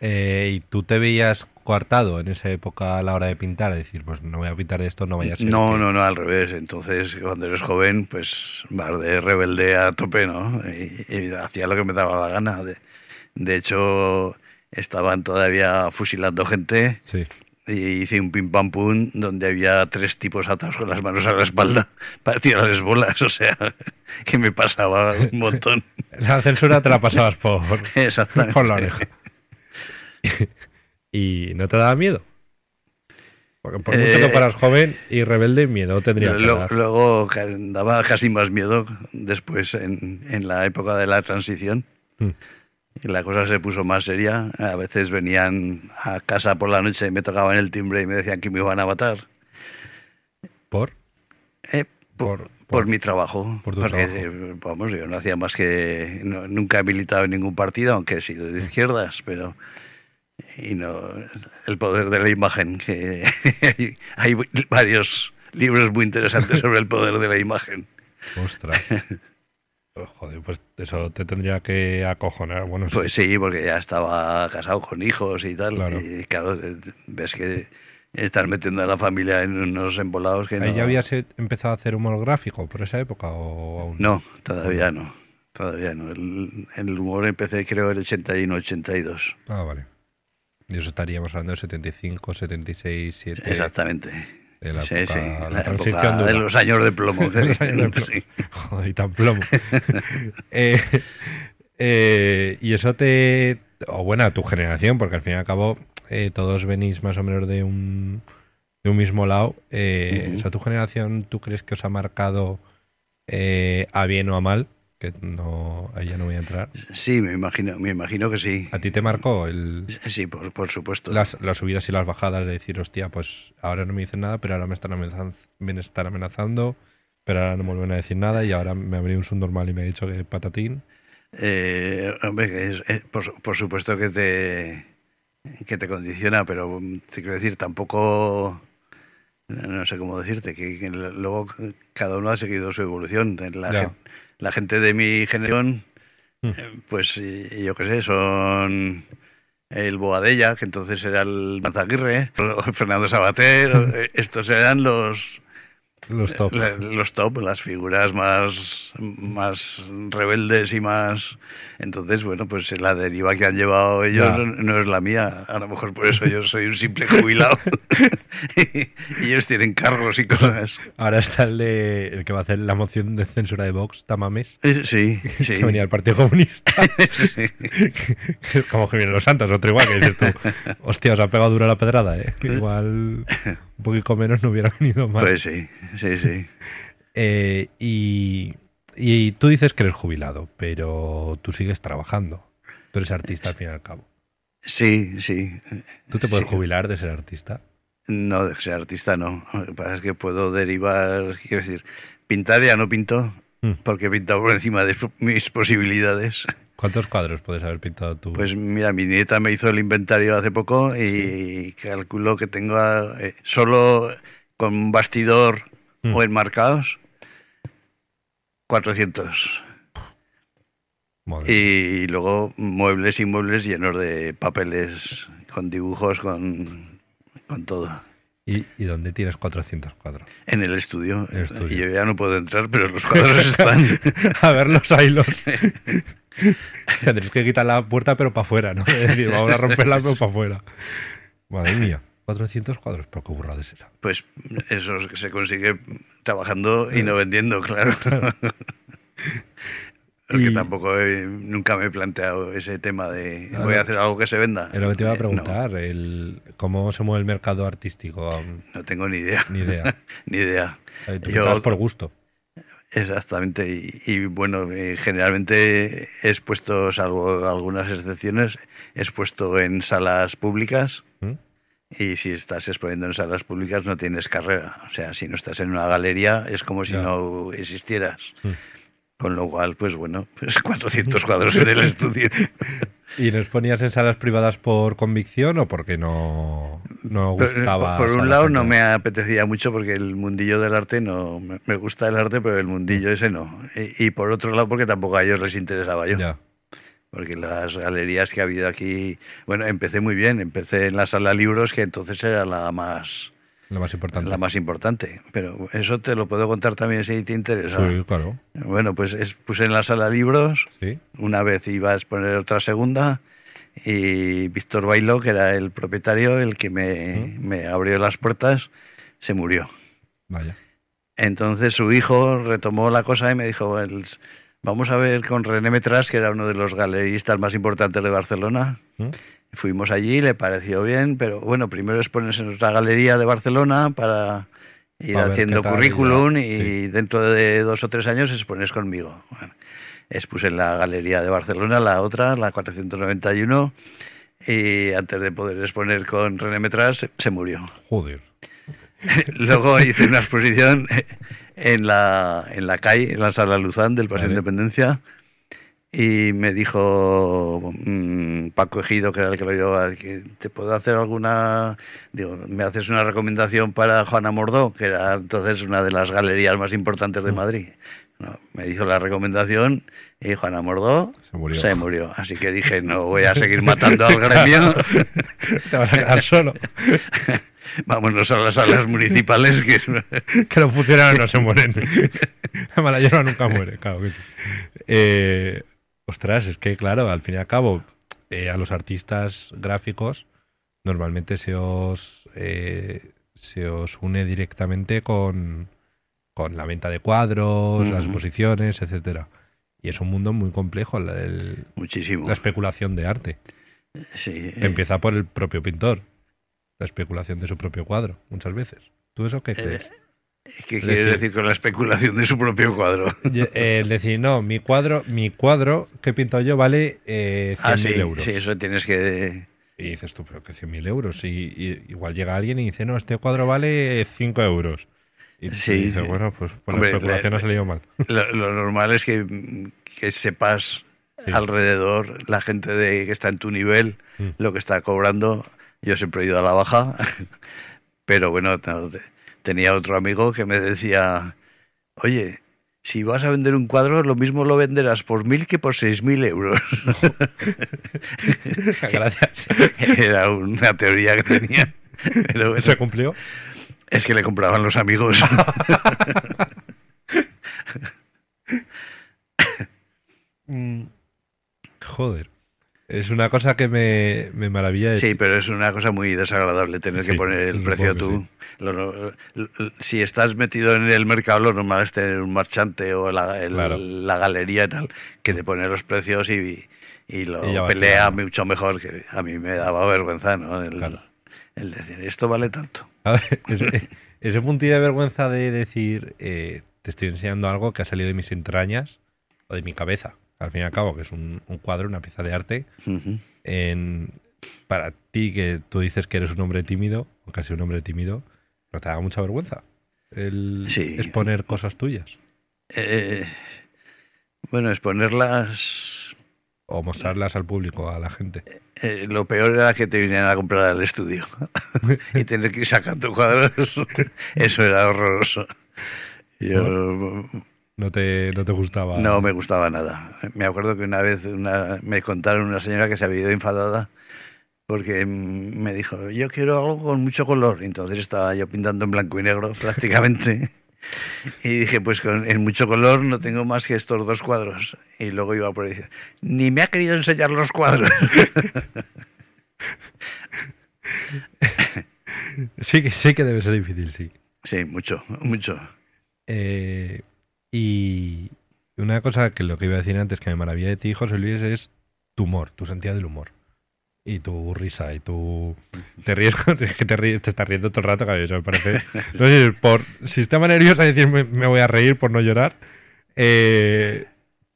Eh, ¿Y tú te veías coartado en esa época a la hora de pintar? Decir, pues no voy a pintar esto, no vaya a ser. No, que- no, no, al revés. Entonces, cuando eres joven, pues vas de rebelde a tope, ¿no? Y, y hacía lo que me daba la gana. De, de hecho, estaban todavía fusilando gente Sí. Y hice un pim pam pum donde había tres tipos atados con las manos a la espalda para tirarles bolas. O sea, que me pasaba un montón. La censura te la pasabas por, por la oreja. ¿Y no te daba miedo? Porque por mucho Eh, que fueras joven y rebelde, miedo tendría que Lo- dar. luego daba casi más miedo después en, en la época de la transición. Mm. Y la cosa se puso más seria. A veces venían a casa por la noche y me tocaban el timbre y me decían que me iban a matar. ¿Por? Eh, por, Por- por por- mi trabajo. por tu Porque, trabajo. eh, vamos, yo no hacía más que... no- nunca he militado en ningún partido, aunque he sido de izquierdas, pero... Y no... El poder de la imagen, que hay, hay varios libros muy interesantes sobre el poder de la imagen. Ostras. Oh, Joder, pues eso te tendría que acojonar. Bueno, sí. Pues sí, porque ya estaba casado con hijos y tal. Claro. Y claro, eh, ves que estás metiendo a la familia en unos embolados que ¿Ahí no... ya habías eh, empezado a hacer humor gráfico por esa época o aún? No, todavía no. Todavía no. El, el humor empecé creo en 81-82. Ah, vale. Y eso estaríamos hablando de 75, 76, 7. Exactamente. De la Sí, época- sí, la, la época de los años de plomo. que Los años de dicen, plomo. sí. Joder, y tan plomo. Eh, eh, y eso te. O bueno, a tu generación, porque al fin y al cabo eh, todos venís más o menos de un, de un mismo lado. Eh. ¿Eso a tu generación tú crees que os ha marcado a bien o a mal? Que no, ahí ya no voy a entrar. Sí, me imagino, me imagino que sí. ¿A ti te marcó el, Sí, por, por supuesto. las, las subidas y las bajadas de decir, hostia, pues ahora no me dicen nada, pero ahora me están amenazando, me están amenazando pero ahora no me vuelven a decir nada y ahora me ha venido un subnormal y me ha dicho que patatín? Eh, hombre, es- es- por, por supuesto que te, que te condiciona, pero mm, te quiero decir, tampoco, no sé cómo decirte, que, que luego cada uno ha seguido su evolución. La, Ya. La gente de mi generación, Mm. eh, pues yo qué sé, son el Boadella, que entonces era el Manzaguirre, Fernando Sabater, eh, estos eran los... Los top. La- los top, las figuras más, más rebeldes y más... Entonces, bueno, pues la deriva que han llevado ellos no, no es la mía. A lo mejor por eso yo soy un simple jubilado. y ellos tienen cargos y cosas. Ahora está el, de, el que va a hacer la moción de censura de Vox, Tamames, Eh, Sí, sí. que venía del Partido Comunista. Sí. Como que vienen los santos, otro igual, que dices tú, hostia, os ha pegado duro la pedrada, ¿eh? Igual un poquito menos no hubiera venido más. Pues sí, sí, sí. Eh, y, y tú dices que eres jubilado, pero tú sigues trabajando. Tú eres artista al fin y al cabo. Sí, sí. ¿Tú te puedes Sí. jubilar de ser artista? No, de ser artista no. Lo que pasa es que puedo derivar, quiero decir, pintar ya no pinto, Mm. porque he pintado por encima de mis posibilidades. ¿Cuántos cuadros puedes haber pintado tú? Pues mira, mi nieta me hizo el inventario hace poco y calculo que tengo eh, solo con bastidor Mm. o enmarcados 400. Madre Y luego muebles y muebles llenos de papeles con dibujos, con, con todo. ¿Y, y dónde tienes 400 cuadros? En el estudio. El estudio. Y yo ya no puedo entrar, pero los cuadros están. a ver los hilos. Tendréis que quitar la puerta, pero para afuera, ¿no? Es decir, vamos a romperla, pero para afuera. Madre mía, 400 cuadros, pero qué burrada es esa. Pues eso se consigue trabajando y no vendiendo, claro. Porque Y- tampoco he- nunca me he planteado ese tema de voy a hacer algo que se venda. Es lo que te iba a Eh, preguntar, el, ¿cómo se mueve el mercado artístico? No, tengo ni idea. Ni idea. ni idea. Tú Yo- por gusto. Exactamente. Y, y, bueno, eh, generalmente he expuesto, salvo algunas excepciones, he expuesto en salas públicas. ¿Mm? Y si estás exponiendo en salas públicas no tienes carrera. O sea, si no estás en una galería es como si Ya. no existieras. Mm. Con lo cual, pues bueno, pues 400 cuadros en el estudio. ¿Y los ponías en salas privadas por convicción o porque no, no Pero, gustaba? por, por un lado no me apetecía mucho porque el mundillo del arte no... Me, me gusta el arte, pero el mundillo ese no. Y, y por otro lado porque tampoco a ellos les interesaba yo. Ya. Porque las galerías que ha habido aquí... Bueno, empecé muy bien. Empecé en la sala libros, que entonces era la más... Lo más importante. La más importante. Pero eso te lo puedo contar también si te interesa. Sí, claro. Bueno, pues es- puse en la sala libros, Sí. una vez iba a exponer otra segunda, y Víctor Bailo, que era el propietario, el que me, me abrió las puertas, se murió. Vaya. Entonces su hijo retomó la cosa y me dijo, "El- vamos a ver con René Metras, que era uno de los galeristas más importantes de Barcelona. ¿Mm? Fuimos allí, le pareció bien, pero bueno, primero expones en nuestra galería de Barcelona para ir A haciendo tal, currículum y sí. dentro de dos o tres años expones conmigo. Bueno, expuse en la galería de Barcelona, la otra, la 491, y antes de poder exponer con René Metras se- murió. Joder. Luego hice una exposición en la, en la calle, en la sala Luzán del Paseo de Vale. Independencia, y me dijo mm, Paco Ejido, que era el que lo llevaba, te puedo hacer alguna, digo, me haces una recomendación para Juana Mordó, que era entonces una de las galerías más importantes Mm. de Madrid. No, me hizo la recomendación y Juana Mordó Se murió. se murió. Así que dije, no voy a seguir matando al gremio. Te vas a quedar solo. Vámonos a las salas municipales, que que los funcionarios no se mueren. La mala hierba nunca muere, claro que sí. Eh, ostras, es que claro, al fin y al cabo, eh, a los artistas gráficos normalmente se os, eh, se os une directamente con, con la venta de cuadros, las exposiciones, etcétera. Y es un mundo muy complejo la, el- Muchísimo. la especulación de arte. Sí. Empieza por el propio pintor. La especulación de su propio cuadro, muchas veces. ¿Tú eso qué crees? ¿Qué es quiere decir- decir con la especulación de su propio cuadro? Y- eh, decir, no, mi cuadro, mi cuadro que he pintado yo vale eh, 100.000 Ah, sí, euros. sí, eso tienes que... Y dices tú, pero que 100.000 euros. Y, y igual llega alguien y dice, no, este cuadro vale 5 euros. Y Sí. dices, bueno, pues, Hombre, la especulación le- ha salido mal. Lo, lo normal es que, que sepas Sí. alrededor, la gente de, que está en tu nivel, Mm. lo que está cobrando. Yo siempre he ido a la baja, pero bueno, no, te- tenía otro amigo que me decía, oye, si vas a vender un cuadro, lo mismo lo venderás por mil que por seis mil euros. Gracias. Era una teoría que tenía. Pero bueno, ¿Se cumplió? es que le compraban los amigos. Mm, Joder. Es una cosa que me, me maravilla. de- Sí, pero es una cosa muy desagradable tener que poner el precio tú. sí. Lo si estás metido en el mercado, lo normal es tener un marchante o la, el- Claro. la galería y tal, que te pone los precios y, y lo Y pelea mucho mejor, que a mí me daba vergüenza, ¿no? El, Claro. el decir, esto vale tanto. A ver, ese, ese puntillo de vergüenza de decir, eh, te estoy enseñando algo que ha salido de mis entrañas o de mi cabeza. Al fin y al cabo, que es un, un cuadro, una pieza de arte. En, para ti, que tú dices que eres un hombre tímido, o casi un hombre tímido, no te haga mucha vergüenza el Sí. exponer cosas tuyas Eh, bueno, exponerlas... o mostrarlas al público, a la gente. eh, lo peor era que te vinieran a comprar al estudio y tener que ir sacando cuadros. Eso era horroroso. Yo No te, no te gustaba. no me gustaba nada. Me acuerdo que una vez una- me contaron una señora que se había ido enfadada porque me dijo, yo quiero algo con mucho color. Entonces estaba yo pintando en blanco y negro prácticamente. Y dije, pues con, en mucho color no tengo más que estos dos cuadros. Y luego iba por ahí, dice, ni me ha querido enseñar los cuadros. Sí que, sí que debe ser difícil, sí. Sí, mucho, mucho. Eh, y una cosa que lo que iba a decir antes que me maravilla de ti, José Luis, es tu humor, tu sentido del humor. Y tu risa, y tu... Te ríes, es que te, ríes, te estás riendo todo el rato, eso me parece... No sé, por sistema nervioso a decir me, me voy a reír por no llorar. Eh,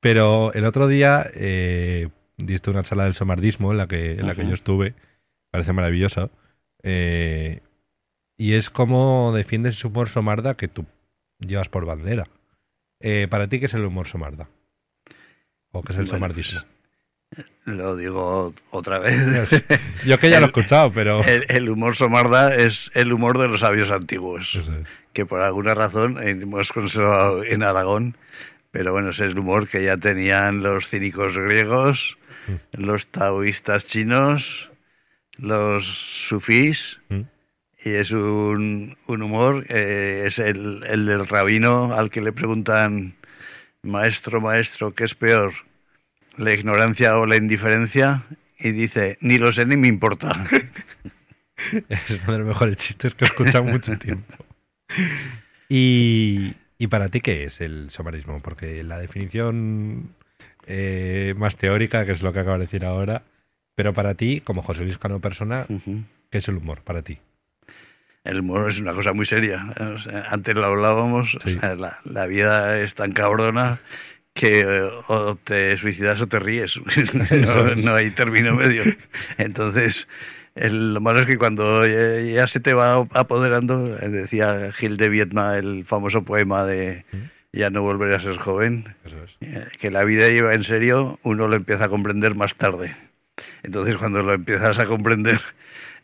pero el otro día eh, diste una charla del somardismo en la que, en la que yo estuve. Parece maravilloso. Eh, y es como defiendes ese humor somarda que tú llevas por bandera. Eh, ¿Para ti qué es el humor somarda? ¿O qué es el Bueno, somardismo? Lo digo otra vez. Yo que ya lo he el- escuchado, pero... El, el humor somarda es el humor de los sabios antiguos, es. que por alguna razón hemos conservado en Aragón, pero bueno, ese es el humor que ya tenían los cínicos griegos, los taoístas chinos, los sufís, Mm. Y es un, un humor, eh, es el, el del rabino al que le preguntan, maestro, maestro, ¿qué es peor? ¿La ignorancia o la indiferencia? Y dice, ni lo sé ni me importa. Es uno de los mejores chistes que he escuchado mucho tiempo. Y, ¿Y para ti qué es el somardismo? Porque la definición eh, más teórica, que es lo que acabo de decir ahora, pero para ti, como José Luis Cano persona. ¿qué es el humor para ti? El humor es una cosa muy seria. O sea, antes lo hablábamos, o Sí. sea, la, la vida es tan cabrona que eh, o te suicidas o te ríes. no, no hay término medio. Entonces, el- lo malo es que cuando ya, ya se te va apoderando, decía Gil de Vietma, el famoso poema de Ya no volveré a ser joven, es. eh, que la vida lleva en serio, uno lo empieza a comprender más tarde. Entonces, cuando lo empiezas a comprender,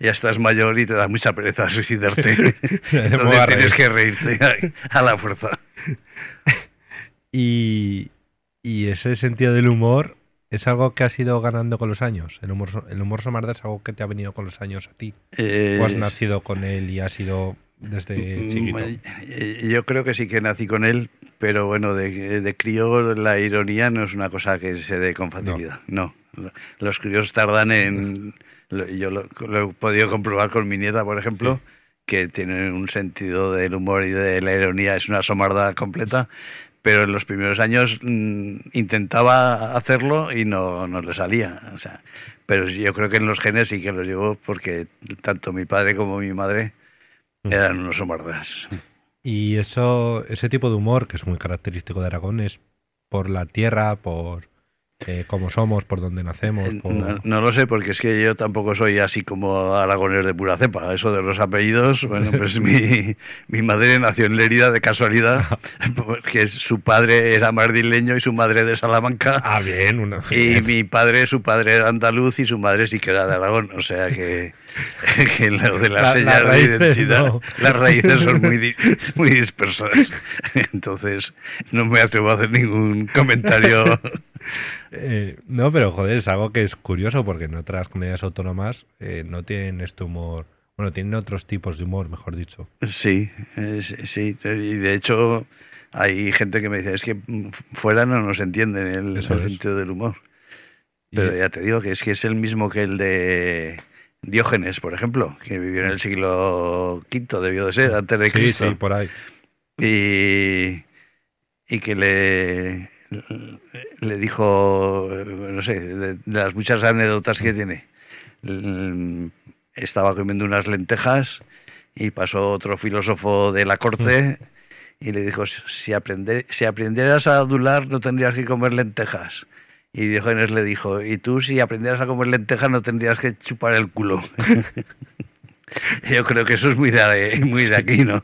ya estás mayor y te da mucha pereza suicidarte. Entonces tienes que reírte a, a la fuerza. Y, y ese sentido del humor es algo que has ido ganando con los años. El humor, el humor somarda es algo que te ha venido con los años a ti. Eh, ¿O has nacido con él y has sido desde chiquito? mm, eh, Yo creo que sí que nací con él, pero bueno, de, de crío la ironía no es una cosa que se dé con facilidad. No, los críos tardan en... lo- Yo lo, lo he podido comprobar con mi nieta, por ejemplo, que tiene un sentido del humor y de la ironía, es una somarda completa, pero en los primeros años mm, intentaba hacerlo y no, no le salía. O sea, pero yo creo que en los genes sí que los llevo porque tanto mi padre como mi madre Mm. eran unos somardas. Y eso, ese tipo de humor, que es muy característico de Aragón, es por la tierra, por eh, cómo somos, por dónde nacemos. Por... No, no lo sé, porque es que yo tampoco soy así como aragonés de pura cepa. Eso de los apellidos, bueno, pues mi, mi madre nació en Lérida de casualidad, porque su padre era madrileño y su madre de Salamanca. Ah, bien. Una... Y mi padre, su padre era andaluz y su madre sí que era de Aragón. O sea que, que lo de las La- señas raíces, de identidad, no. las raíces son muy dispersas. Entonces no me atrevo a hacer ningún comentario. Eh, no, pero joder, es algo que es curioso porque en otras comunidades autónomas eh, no tienen este humor. Bueno, tienen otros tipos de humor, mejor dicho. Sí, eh, sí. Y de hecho hay gente que me dice, es que fuera no nos entienden el, sentido del humor. Y- Pero ya te digo que es que es el mismo que el de Diógenes, por ejemplo, que vivió en el siglo V, debió de ser, antes de sí, Cristo. sí, por ahí. y, y que le, le dijo, no sé, de, las muchas anécdotas que tiene. Estaba comiendo unas lentejas y pasó otro filósofo de la corte y le dijo, si, aprender, si aprendieras a adular no tendrías que comer lentejas. Y Diógenes le dijo, y tú si aprendieras a comer lentejas no tendrías que chupar el culo. Yo creo que eso es muy de, muy de aquí, ¿no?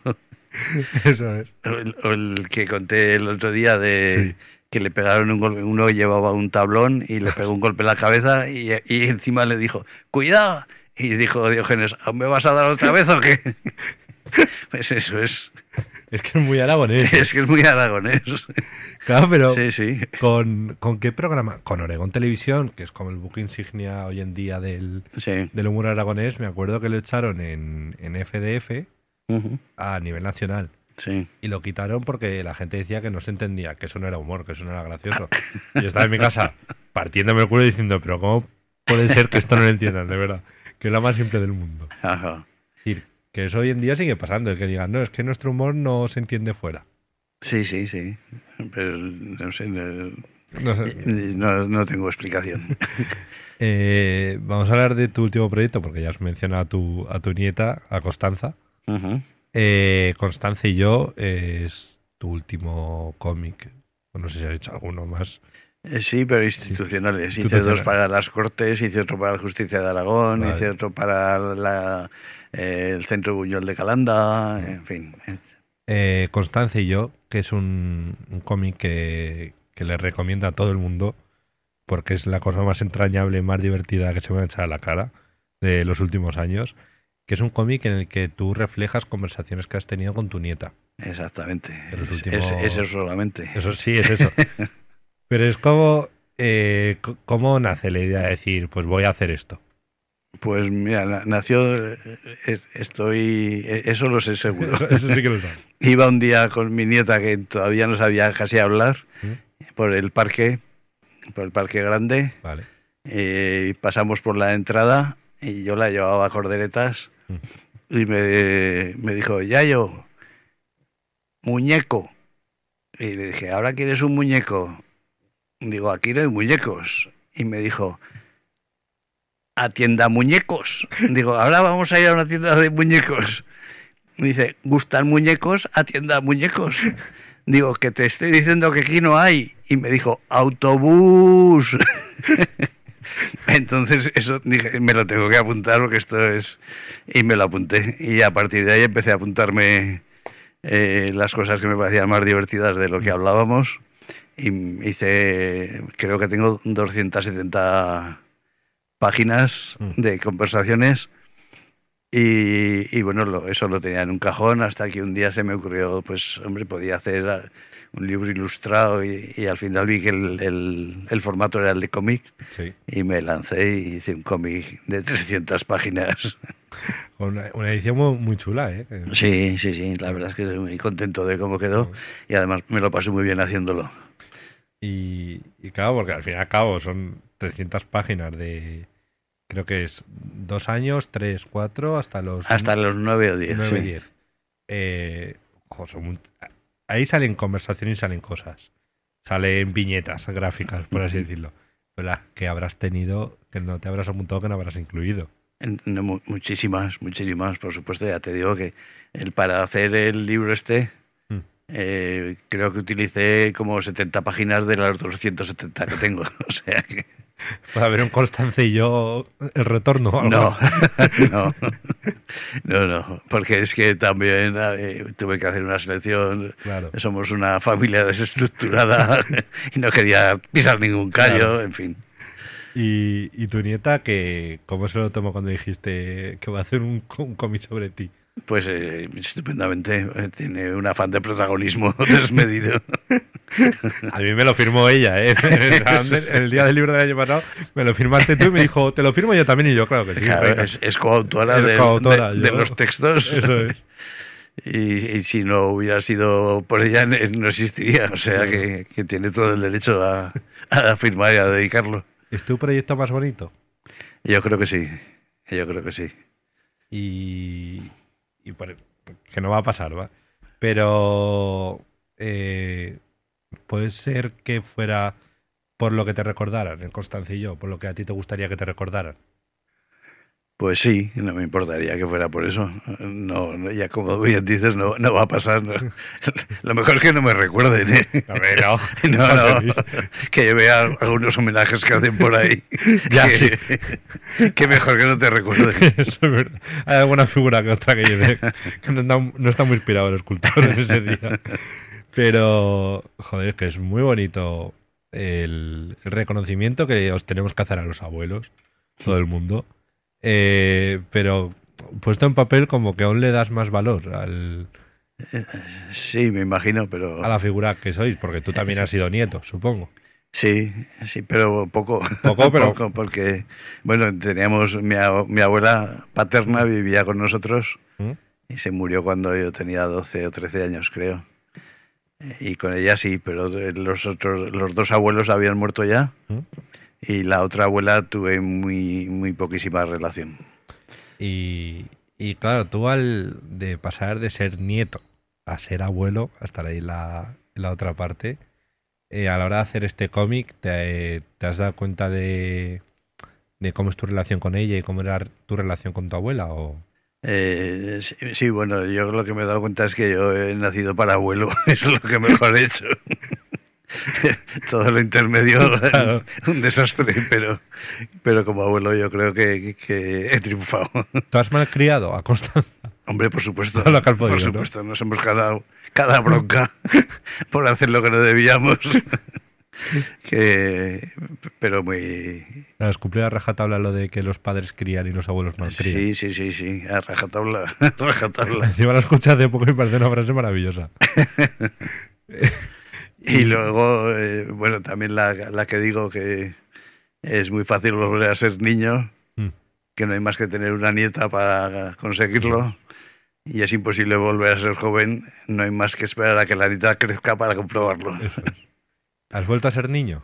Eso es. O el, o el que conté el otro día de Sí. Que le pegaron un golpe, uno llevaba un tablón y le pegó un golpe en la cabeza y, y encima le dijo, cuidado. Y dijo Diógenes, ¿aún me vas a dar otra vez o qué? Pues eso es, Es que es muy aragonés. es que es muy aragonés. Claro, pero Sí, sí. ¿con, ¿con qué programa? Con Oregón Televisión, que es como el buque insignia hoy en día del, Sí. del humor aragonés. Me acuerdo que lo echaron en, en FDF a nivel nacional. Sí. Y lo quitaron porque la gente decía que no se entendía, que eso no era humor, que eso no era gracioso. Y yo estaba en mi casa partiéndome el culo diciendo, pero ¿cómo puede ser que esto no lo entiendan, de verdad? Que es lo más simple del mundo. Ajá. Es decir, que eso hoy en día sigue pasando, el que digan, no, es que nuestro humor no se entiende fuera. Sí, sí, sí. Pero no sé, no, No sé. no- no tengo explicación. Eh, vamos a hablar de tu último proyecto, porque ya has mencionado a tu, a tu nieta, a Constanza. Ujú. Eh, Constanza y yo eh, es tu último cómic. No sé si has hecho alguno más. Eh, Sí, pero institucionales. Hice dos para las Cortes, hice otro para la Justicia de Aragón, Vale. hice otro para la, eh, el Centro Buñol de Calanda, en fin. Eh, Constanza y yo, que es un, un cómic que, que le recomiendo a todo el mundo, porque es la cosa más entrañable, más divertida que se me ha echado a la cara de los últimos años, que es un cómic en el que tú reflejas conversaciones que has tenido con tu nieta. Exactamente. De los Es- últimos- es- eso solamente. Eso sí, es eso. Pero es como, eh, ¿cómo nace la idea de decir, pues voy a hacer esto? Pues mira, na- nació, es- estoy, eh, eso lo sé seguro. Eso, sí que lo sabes. Iba un día con mi nieta que todavía no sabía casi hablar por el parque, por el parque grande, Vale. eh, pasamos por la entrada y yo la llevaba a corderetas Mm. Y me, me dijo, Yayo, muñeco. Y le dije, ¿ahora quieres un muñeco? Digo, aquí no hay muñecos. Y me dijo, a tienda muñecos. Digo, ahora vamos a ir a una tienda de muñecos. Me dice, ¿gustan muñecos? A tienda muñecos. Digo, que te estoy diciendo que aquí no hay. Y me dijo, autobús. Entonces, eso dije, me lo tengo que apuntar porque esto es. Y me lo apunté. Y a partir de ahí empecé a apuntarme eh, las cosas que me parecían más divertidas de lo que hablábamos. Y hice, creo que tengo 270 páginas Mm. de conversaciones. Y, y bueno, lo- eso lo tenía en un cajón hasta que un día se me ocurrió, pues, hombre, podía hacer un libro ilustrado y, y al final vi que el, el- el formato era el de cómic Sí. y me lancé y hice un cómic de 300 páginas. Una, una edición muy, chula, ¿eh? Sí, sí, sí, la verdad es que estoy muy contento de cómo quedó y además me lo pasé muy bien haciéndolo. Y, y claro, porque al fin y al cabo son 300 páginas de, creo que es dos años, tres, cuatro, hasta los... Hasta los nueve o diez. nueve, sí. diez. Eh, ojo, son Ahí salen conversaciones y salen cosas. Salen viñetas gráficas, por así decirlo. Pero las que habrás tenido, que no te habrás apuntado, que no habrás incluido. Muchísimas, muchísimas, por supuesto. Ya te digo que el, para hacer el libro este, Mm. eh, creo que utilicé como 70 páginas de las 270 que tengo. O sea que... Puede haber un Constance y yo el retorno. o algo No, no, no, no, porque es que también eh, tuve que hacer una selección. Claro. Somos una familia desestructurada y no quería pisar ningún callo, Claro. en fin. Y, y tu nieta, que ¿cómo se lo tomó cuando dijiste que va a hacer un, un cómic sobre ti? Pues eh, estupendamente, eh, tiene un afán de protagonismo desmedido. A mí me lo firmó ella, ¿eh? El día del libro del año pasado me lo firmaste tú y me dijo, te lo firmo yo también y yo, claro que sí. Claro, es, es coautora, de, los textos. Eso es. Y, y si no hubiera sido por ella, ne- no existiría. O sea que, que tiene todo el derecho a, a firmar y a dedicarlo. ¿Es tu proyecto más bonito? Yo creo que sí. Yo creo que sí. Y, y por- que no va a pasar, ¿va? Pero eh, puede ser que fuera por lo que te recordaran, el Constance y yo, por lo que a ti te gustaría que te recordaran. Pues sí, no me importaría que fuera por eso. No, no, ya como bien dices, no, no va a pasar. no. Lo mejor es que no me recuerden. ¿eh? A ver, no. No, no, que yo vea algunos homenajes que hacen por ahí. Ya, que, sí. que mejor que no te recuerden. Eso es verdad. Hay alguna figura que otra que lleve que no está, no está muy inspirado el escultor en ese día. Pero, joder, es que es muy bonito el, el reconocimiento que os tenemos que hacer a los abuelos, todo el mundo. Eh, pero puesto en papel como que aún le das más valor al, Sí, me imagino, pero... a la figura que sois, porque tú también has sido nieto, supongo. Sí, sí, pero poco. Poco, pero- porque, bueno, teníamos... Mi, mi abuela paterna vivía con nosotros ¿Mm? y se murió cuando yo tenía 12 o 13 años, creo. Y con ella sí, pero los otros, los dos abuelos habían muerto ya ¿Mm? Y la otra abuela tuve muy, muy poquísima relación. Y, y claro, tú al de pasar de ser nieto a ser abuelo, a estar ahí la, la otra parte, eh, a la hora de hacer este cómic, te, te has dado cuenta de, de cómo es tu relación con ella y cómo era tu relación con tu abuela? O... Eh, sí, sí, bueno, yo lo que me he dado cuenta es que yo he nacido para abuelo, es lo que mejor he hecho. Todo lo intermedio, Claro. un desastre, pero, pero como abuelo yo creo que, que he triunfado. ¿Tú has malcriado a Constanza? Hombre, por supuesto, lo podido, por ¿no? supuesto, nos hemos ganado cada bronca por hacer lo que no debíamos. que, pero muy... ¿Has cumplido a rajatabla lo de que los padres crían y los abuelos malcrían? Sí, sí, sí, sí, a rajatabla, a rajatabla. Encima la escuché hace poco y me parece una frase maravillosa. Y luego, eh, bueno, también la, la que digo que es muy fácil volver a ser niño, Mm. que no hay más que tener una nieta para conseguirlo, y es imposible volver a ser joven, no hay más que esperar a que la nieta crezca para comprobarlo. Es. ¿Has vuelto a ser niño?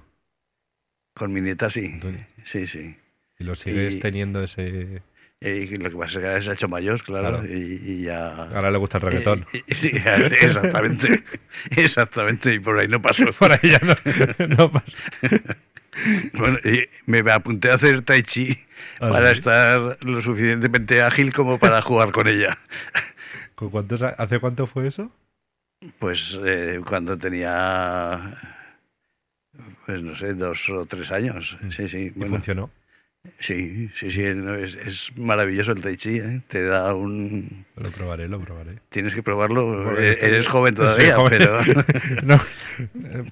Con mi nieta sí, Tú- sí, sí. Y lo sigues Y- tenido ese... Y lo que pasa es que se ha hecho mayor, claro, Claro. y, y ya... Ahora le gusta el reggaetón. Y- y- sí, exactamente, exactamente, y por ahí no pasó. Por ahí ya no, no pasa. Bueno, y me apunté a hacer tai chi Ah, para ¿sí? estar lo suficientemente ágil como para jugar con ella. ¿Con cuántos ¿Hace cuánto fue eso? Pues eh, cuando tenía, pues no sé, dos o tres años. Sí, sí. ¿Y Bueno, funcionó? Sí, sí, sí. es, es maravilloso el tai chi. ¿eh? Te da un... Lo probaré, lo probaré. Tienes que probarlo. Eh, Eres joven todavía, joven. pero No,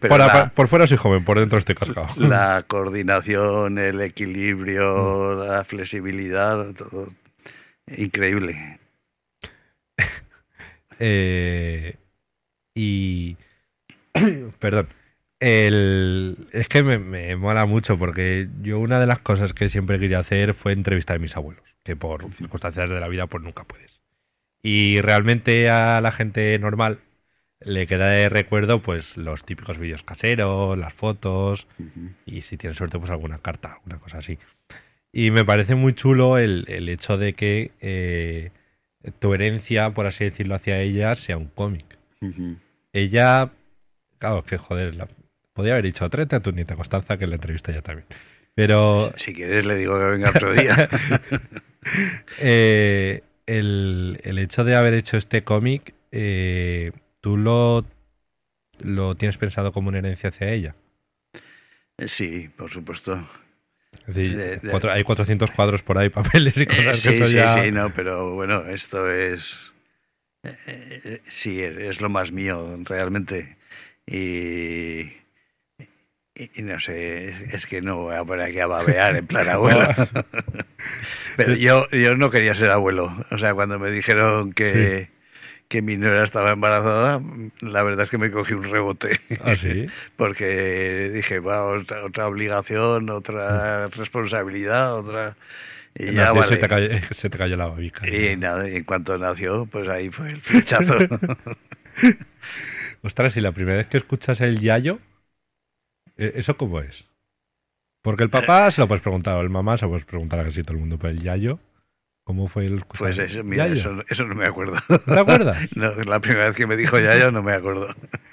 Pero por, la- por fuera soy joven, por dentro estoy cascado. la coordinación, el equilibrio, la flexibilidad, todo increíble. Eh, y... Perdón. El, es que me, me mola mucho porque yo una de las cosas que siempre quería hacer fue entrevistar a mis abuelos, que por circunstancias de la vida pues nunca puedes. Y realmente a la gente normal le queda de recuerdo pues los típicos vídeos caseros, las fotos y si tienes suerte pues alguna carta, alguna cosa así. Y me parece muy chulo el, el hecho de que eh, tu herencia, por así decirlo, hacia ella sea un cómic. Ella, claro, que joder, la, podía haber dicho, tráete a tu nieta Constanza, que la entrevista ya también. Pero Si quieres le digo que venga otro día. eh, el, el hecho de haber hecho este cómic, eh, ¿tú lo, lo tienes pensado como una herencia hacia ella? sí, por supuesto. Es decir, De- de- cuatro- hay 400 cuadros por ahí, papeles y Eh, cosas que sí, eso sí, ya... sí, no, pero bueno, esto es... eh, eh, sí, es, es lo más mío, realmente. Y... Y, y no sé, es, es que no voy a poner aquí a babear en plan abuelo. Pero yo, yo no quería ser abuelo. O sea, cuando me dijeron que, que mi nuera estaba embarazada, la verdad es que me cogí un rebote. ¿Ah, sí? Porque dije, va, otra, otra obligación, otra responsabilidad, otra... Y ya vale. se, te cayó, se te cayó la babica. Y nada, y en cuanto nació, pues ahí fue el flechazo. Ostras, y la primera vez que escuchas el yayo, eh, ¿eso cómo es? Porque el papá se lo puedes preguntar, o el mamá se lo puedes preguntar a casi todo el mundo, pero el yayo, ¿cómo fue el Pues eso, mira, yayo? eso, eso no me acuerdo. ¿No te acuerdas? No, la primera vez que me dijo ya yo no me acuerdo.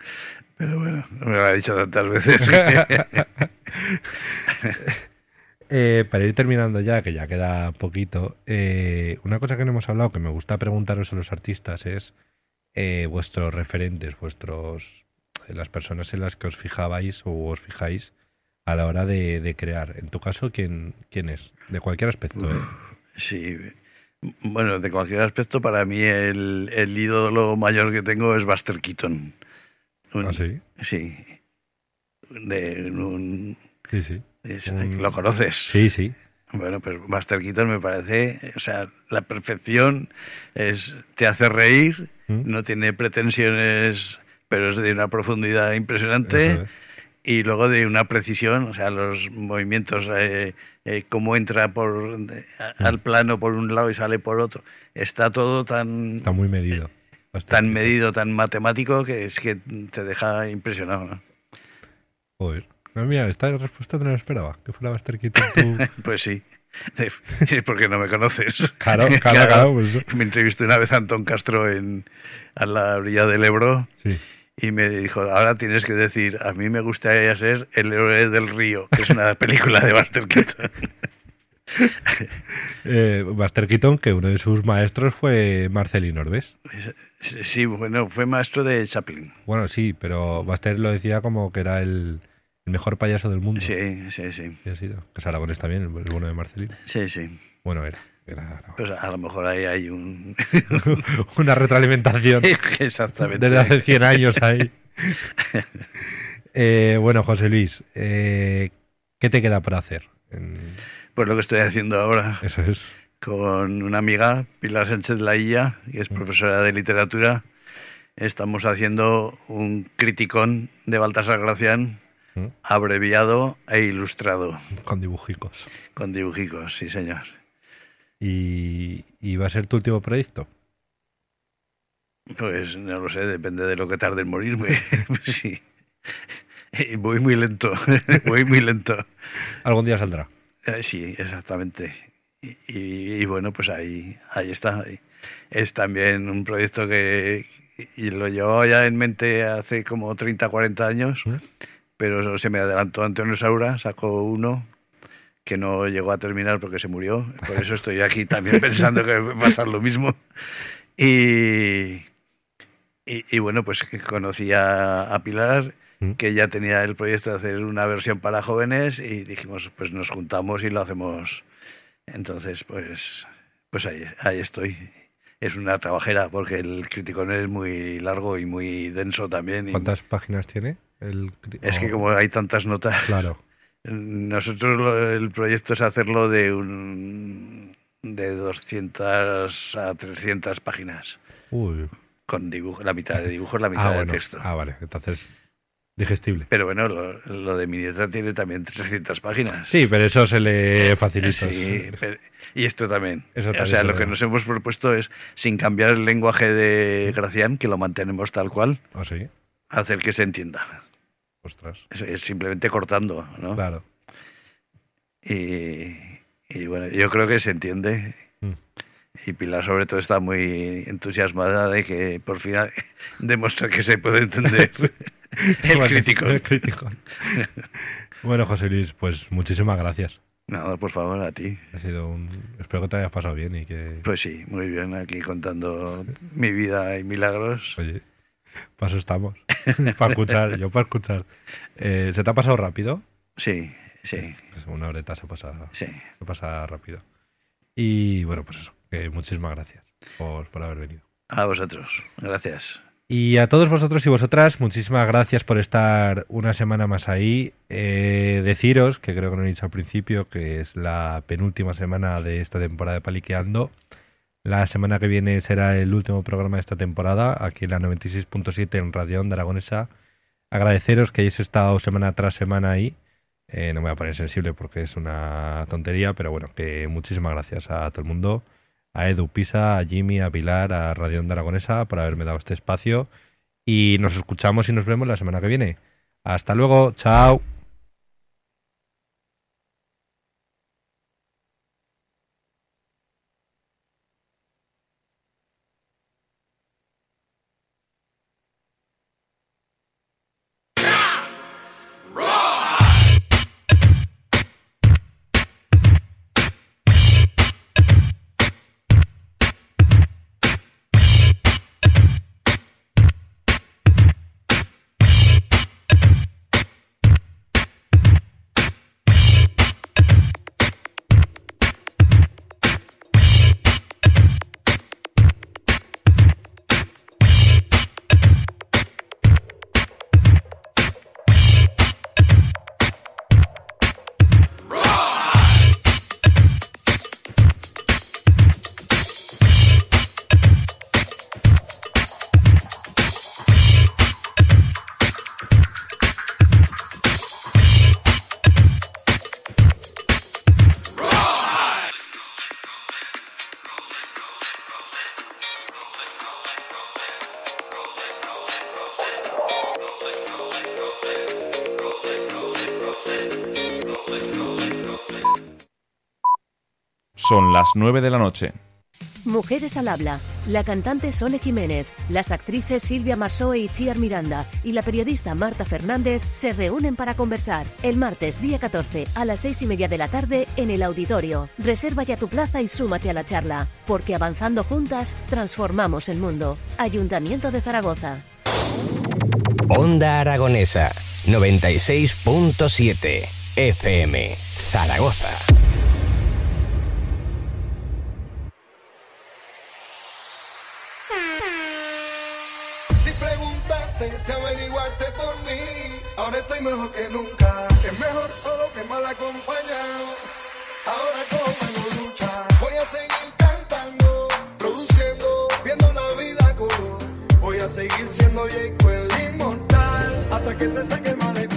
Pero bueno, me lo ha dicho tantas veces. Eh, para ir terminando ya, que ya queda poquito, eh, una cosa que no hemos hablado que me gusta preguntaros a los artistas es eh, vuestros referentes, vuestros eh, las personas en las que os fijabais o os fijáis a la hora de, de crear. En tu caso, ¿quién, quién es? De cualquier aspecto, ¿eh? Sí, bueno, de cualquier aspecto, para mí el, el ídolo mayor que tengo es Buster Keaton. Un- ¿Ah, sí? Sí. De un, Sí, sí. es- Un- ¿Lo conoces? Sí, sí. Bueno, pues Buster Keaton me parece, o sea, la perfección es, te hace reír, ¿Mm? no tiene pretensiones, pero es de una profundidad impresionante y luego de una precisión, o sea, los movimientos, eh, eh, cómo entra por Mm. al plano por un lado y sale por otro, está todo tan, Está muy medido. Bastante. tan medido, tan matemático que es que te deja impresionado, ¿no? Joder. No, mira, esta respuesta no la esperaba. Que fuera Buster Keaton tú. Pues sí, es porque no me conoces. Claro, claro, claro. Pues. Me entrevistó una vez a Antón Castro en, a la orilla del Ebro sí. Y me dijo, ahora tienes que decir, a mí me gustaría ser el héroe del río, que es una película de Buster Keaton. Eh, Buster Keaton, que uno de sus maestros fue Marcelino Orbes. Sí, bueno, fue maestro de Chaplin. Bueno, sí, pero Buster lo decía como que era el, el mejor payaso del mundo. Sí, sí, sí. Sí ha sido. Que es Aragones también, el bueno de Marcelino. Sí, sí. Bueno, era. era Pues a lo mejor ahí hay un... una retroalimentación Exactamente. desde hace 100 años ahí. Eh, bueno, José Luis, eh, ¿qué te queda por hacer? En- Pues lo que estoy haciendo ahora Eso es. con una amiga, Pilar Sánchez Lailla, que es profesora de literatura, estamos haciendo un criticón de Baltasar Gracián, ¿Mm? abreviado e ilustrado, Con dibujicos. con dibujicos, sí señor. ¿Y, y va a ser tu último proyecto? Pues no lo sé, depende de lo que tarde en morirme. Pues sí. Y Voy muy lento, voy muy lento. Algún día saldrá. Eh, Sí, exactamente. Y, y- y bueno, pues ahí, ahí está. Es también un proyecto que y lo llevaba ya en mente hace como 30, 40 años, ¿Mm? Pero se me adelantó Antonio Saura, sacó uno que no llegó a terminar porque se murió. Por eso estoy aquí también pensando que va a pasar lo mismo. Y, y, y bueno, pues conocí a, a Pilar, ¿Mm? que ya tenía el proyecto de hacer una versión para jóvenes y dijimos, pues nos juntamos y lo hacemos. Entonces, pues, pues ahí, ahí estoy. Es una trabajera porque el criticón es muy largo y muy denso también. y ¿Cuántas páginas tiene? El... es que como hay tantas notas, Claro. nosotros lo- el proyecto es hacerlo de un de 200 a 300 páginas Uy. con dibujo, la mitad de dibujos, la mitad Ah, de bueno. texto. Ah, vale. Entonces, digestible. Pero bueno, lo, lo de mi letra tiene también 300 páginas. Sí, pero eso se le facilita. Sí, pero- y esto también. Eso o sea, se lo que nos hemos propuesto es, sin cambiar el lenguaje de Gracián, que lo mantenemos tal cual, ¿Ah, sí? hacer que se entienda. Ostras. Es, es simplemente cortando, ¿no? Claro. Y, Y bueno, yo creo que se entiende. Mm. Y Pilar sobre todo está muy entusiasmada de que por fin demuestra que se puede entender el crítico. el crítico. bueno, José Luis, pues muchísimas gracias. Nada, por favor, a ti. Ha sido un... Espero que te hayas pasado bien y que... Pues sí, muy bien, aquí contando mi vida y milagros. Oye, para eso estamos. para escuchar, yo para escuchar. Eh, ¿Se te ha pasado rápido? Sí, sí, Pues una horeta se pasa, sí. se pasa rápido. Y bueno, pues eso, que muchísimas gracias por, por haber venido. A vosotros, gracias. Y a todos vosotros y vosotras, muchísimas gracias por estar una semana más ahí. Eh, deciros, que creo que no he dicho al principio, que es la penúltima semana de esta temporada de Paliqueando. La semana que viene será el último programa de esta temporada, aquí en la 96.7 en Radio Onda Aragonesa. Agradeceros que hayáis estado semana tras semana ahí. Eh, no me voy a poner sensible porque es una tontería, pero bueno, que muchísimas gracias a todo el mundo a Edu Pisa, a Jimmy, a Pilar, a Radio Onda Aragonesa por haberme dado este espacio. Y nos escuchamos y nos vemos la semana que viene. Hasta luego, chao. Son las 9 de la noche. Mujeres al habla. La cantante Sole Jiménez, las actrices Silvia Marsó e Itziar Miranda y la periodista Marta Fernández se reúnen para conversar el martes día 14 a las seis y media de la tarde en el auditorio. Reserva ya tu plaza y súmate a la charla, porque avanzando juntas transformamos el mundo. Ayuntamiento de Zaragoza. Onda Aragonesa 96.7 FM Zaragoza. Ahora estoy mejor que nunca. Es mejor solo que mal acompañado. Ahora como lucha, voy a seguir cantando, produciendo, viendo la vida color. Voy a seguir siendo Jake el inmortal hasta que se saque el malecón.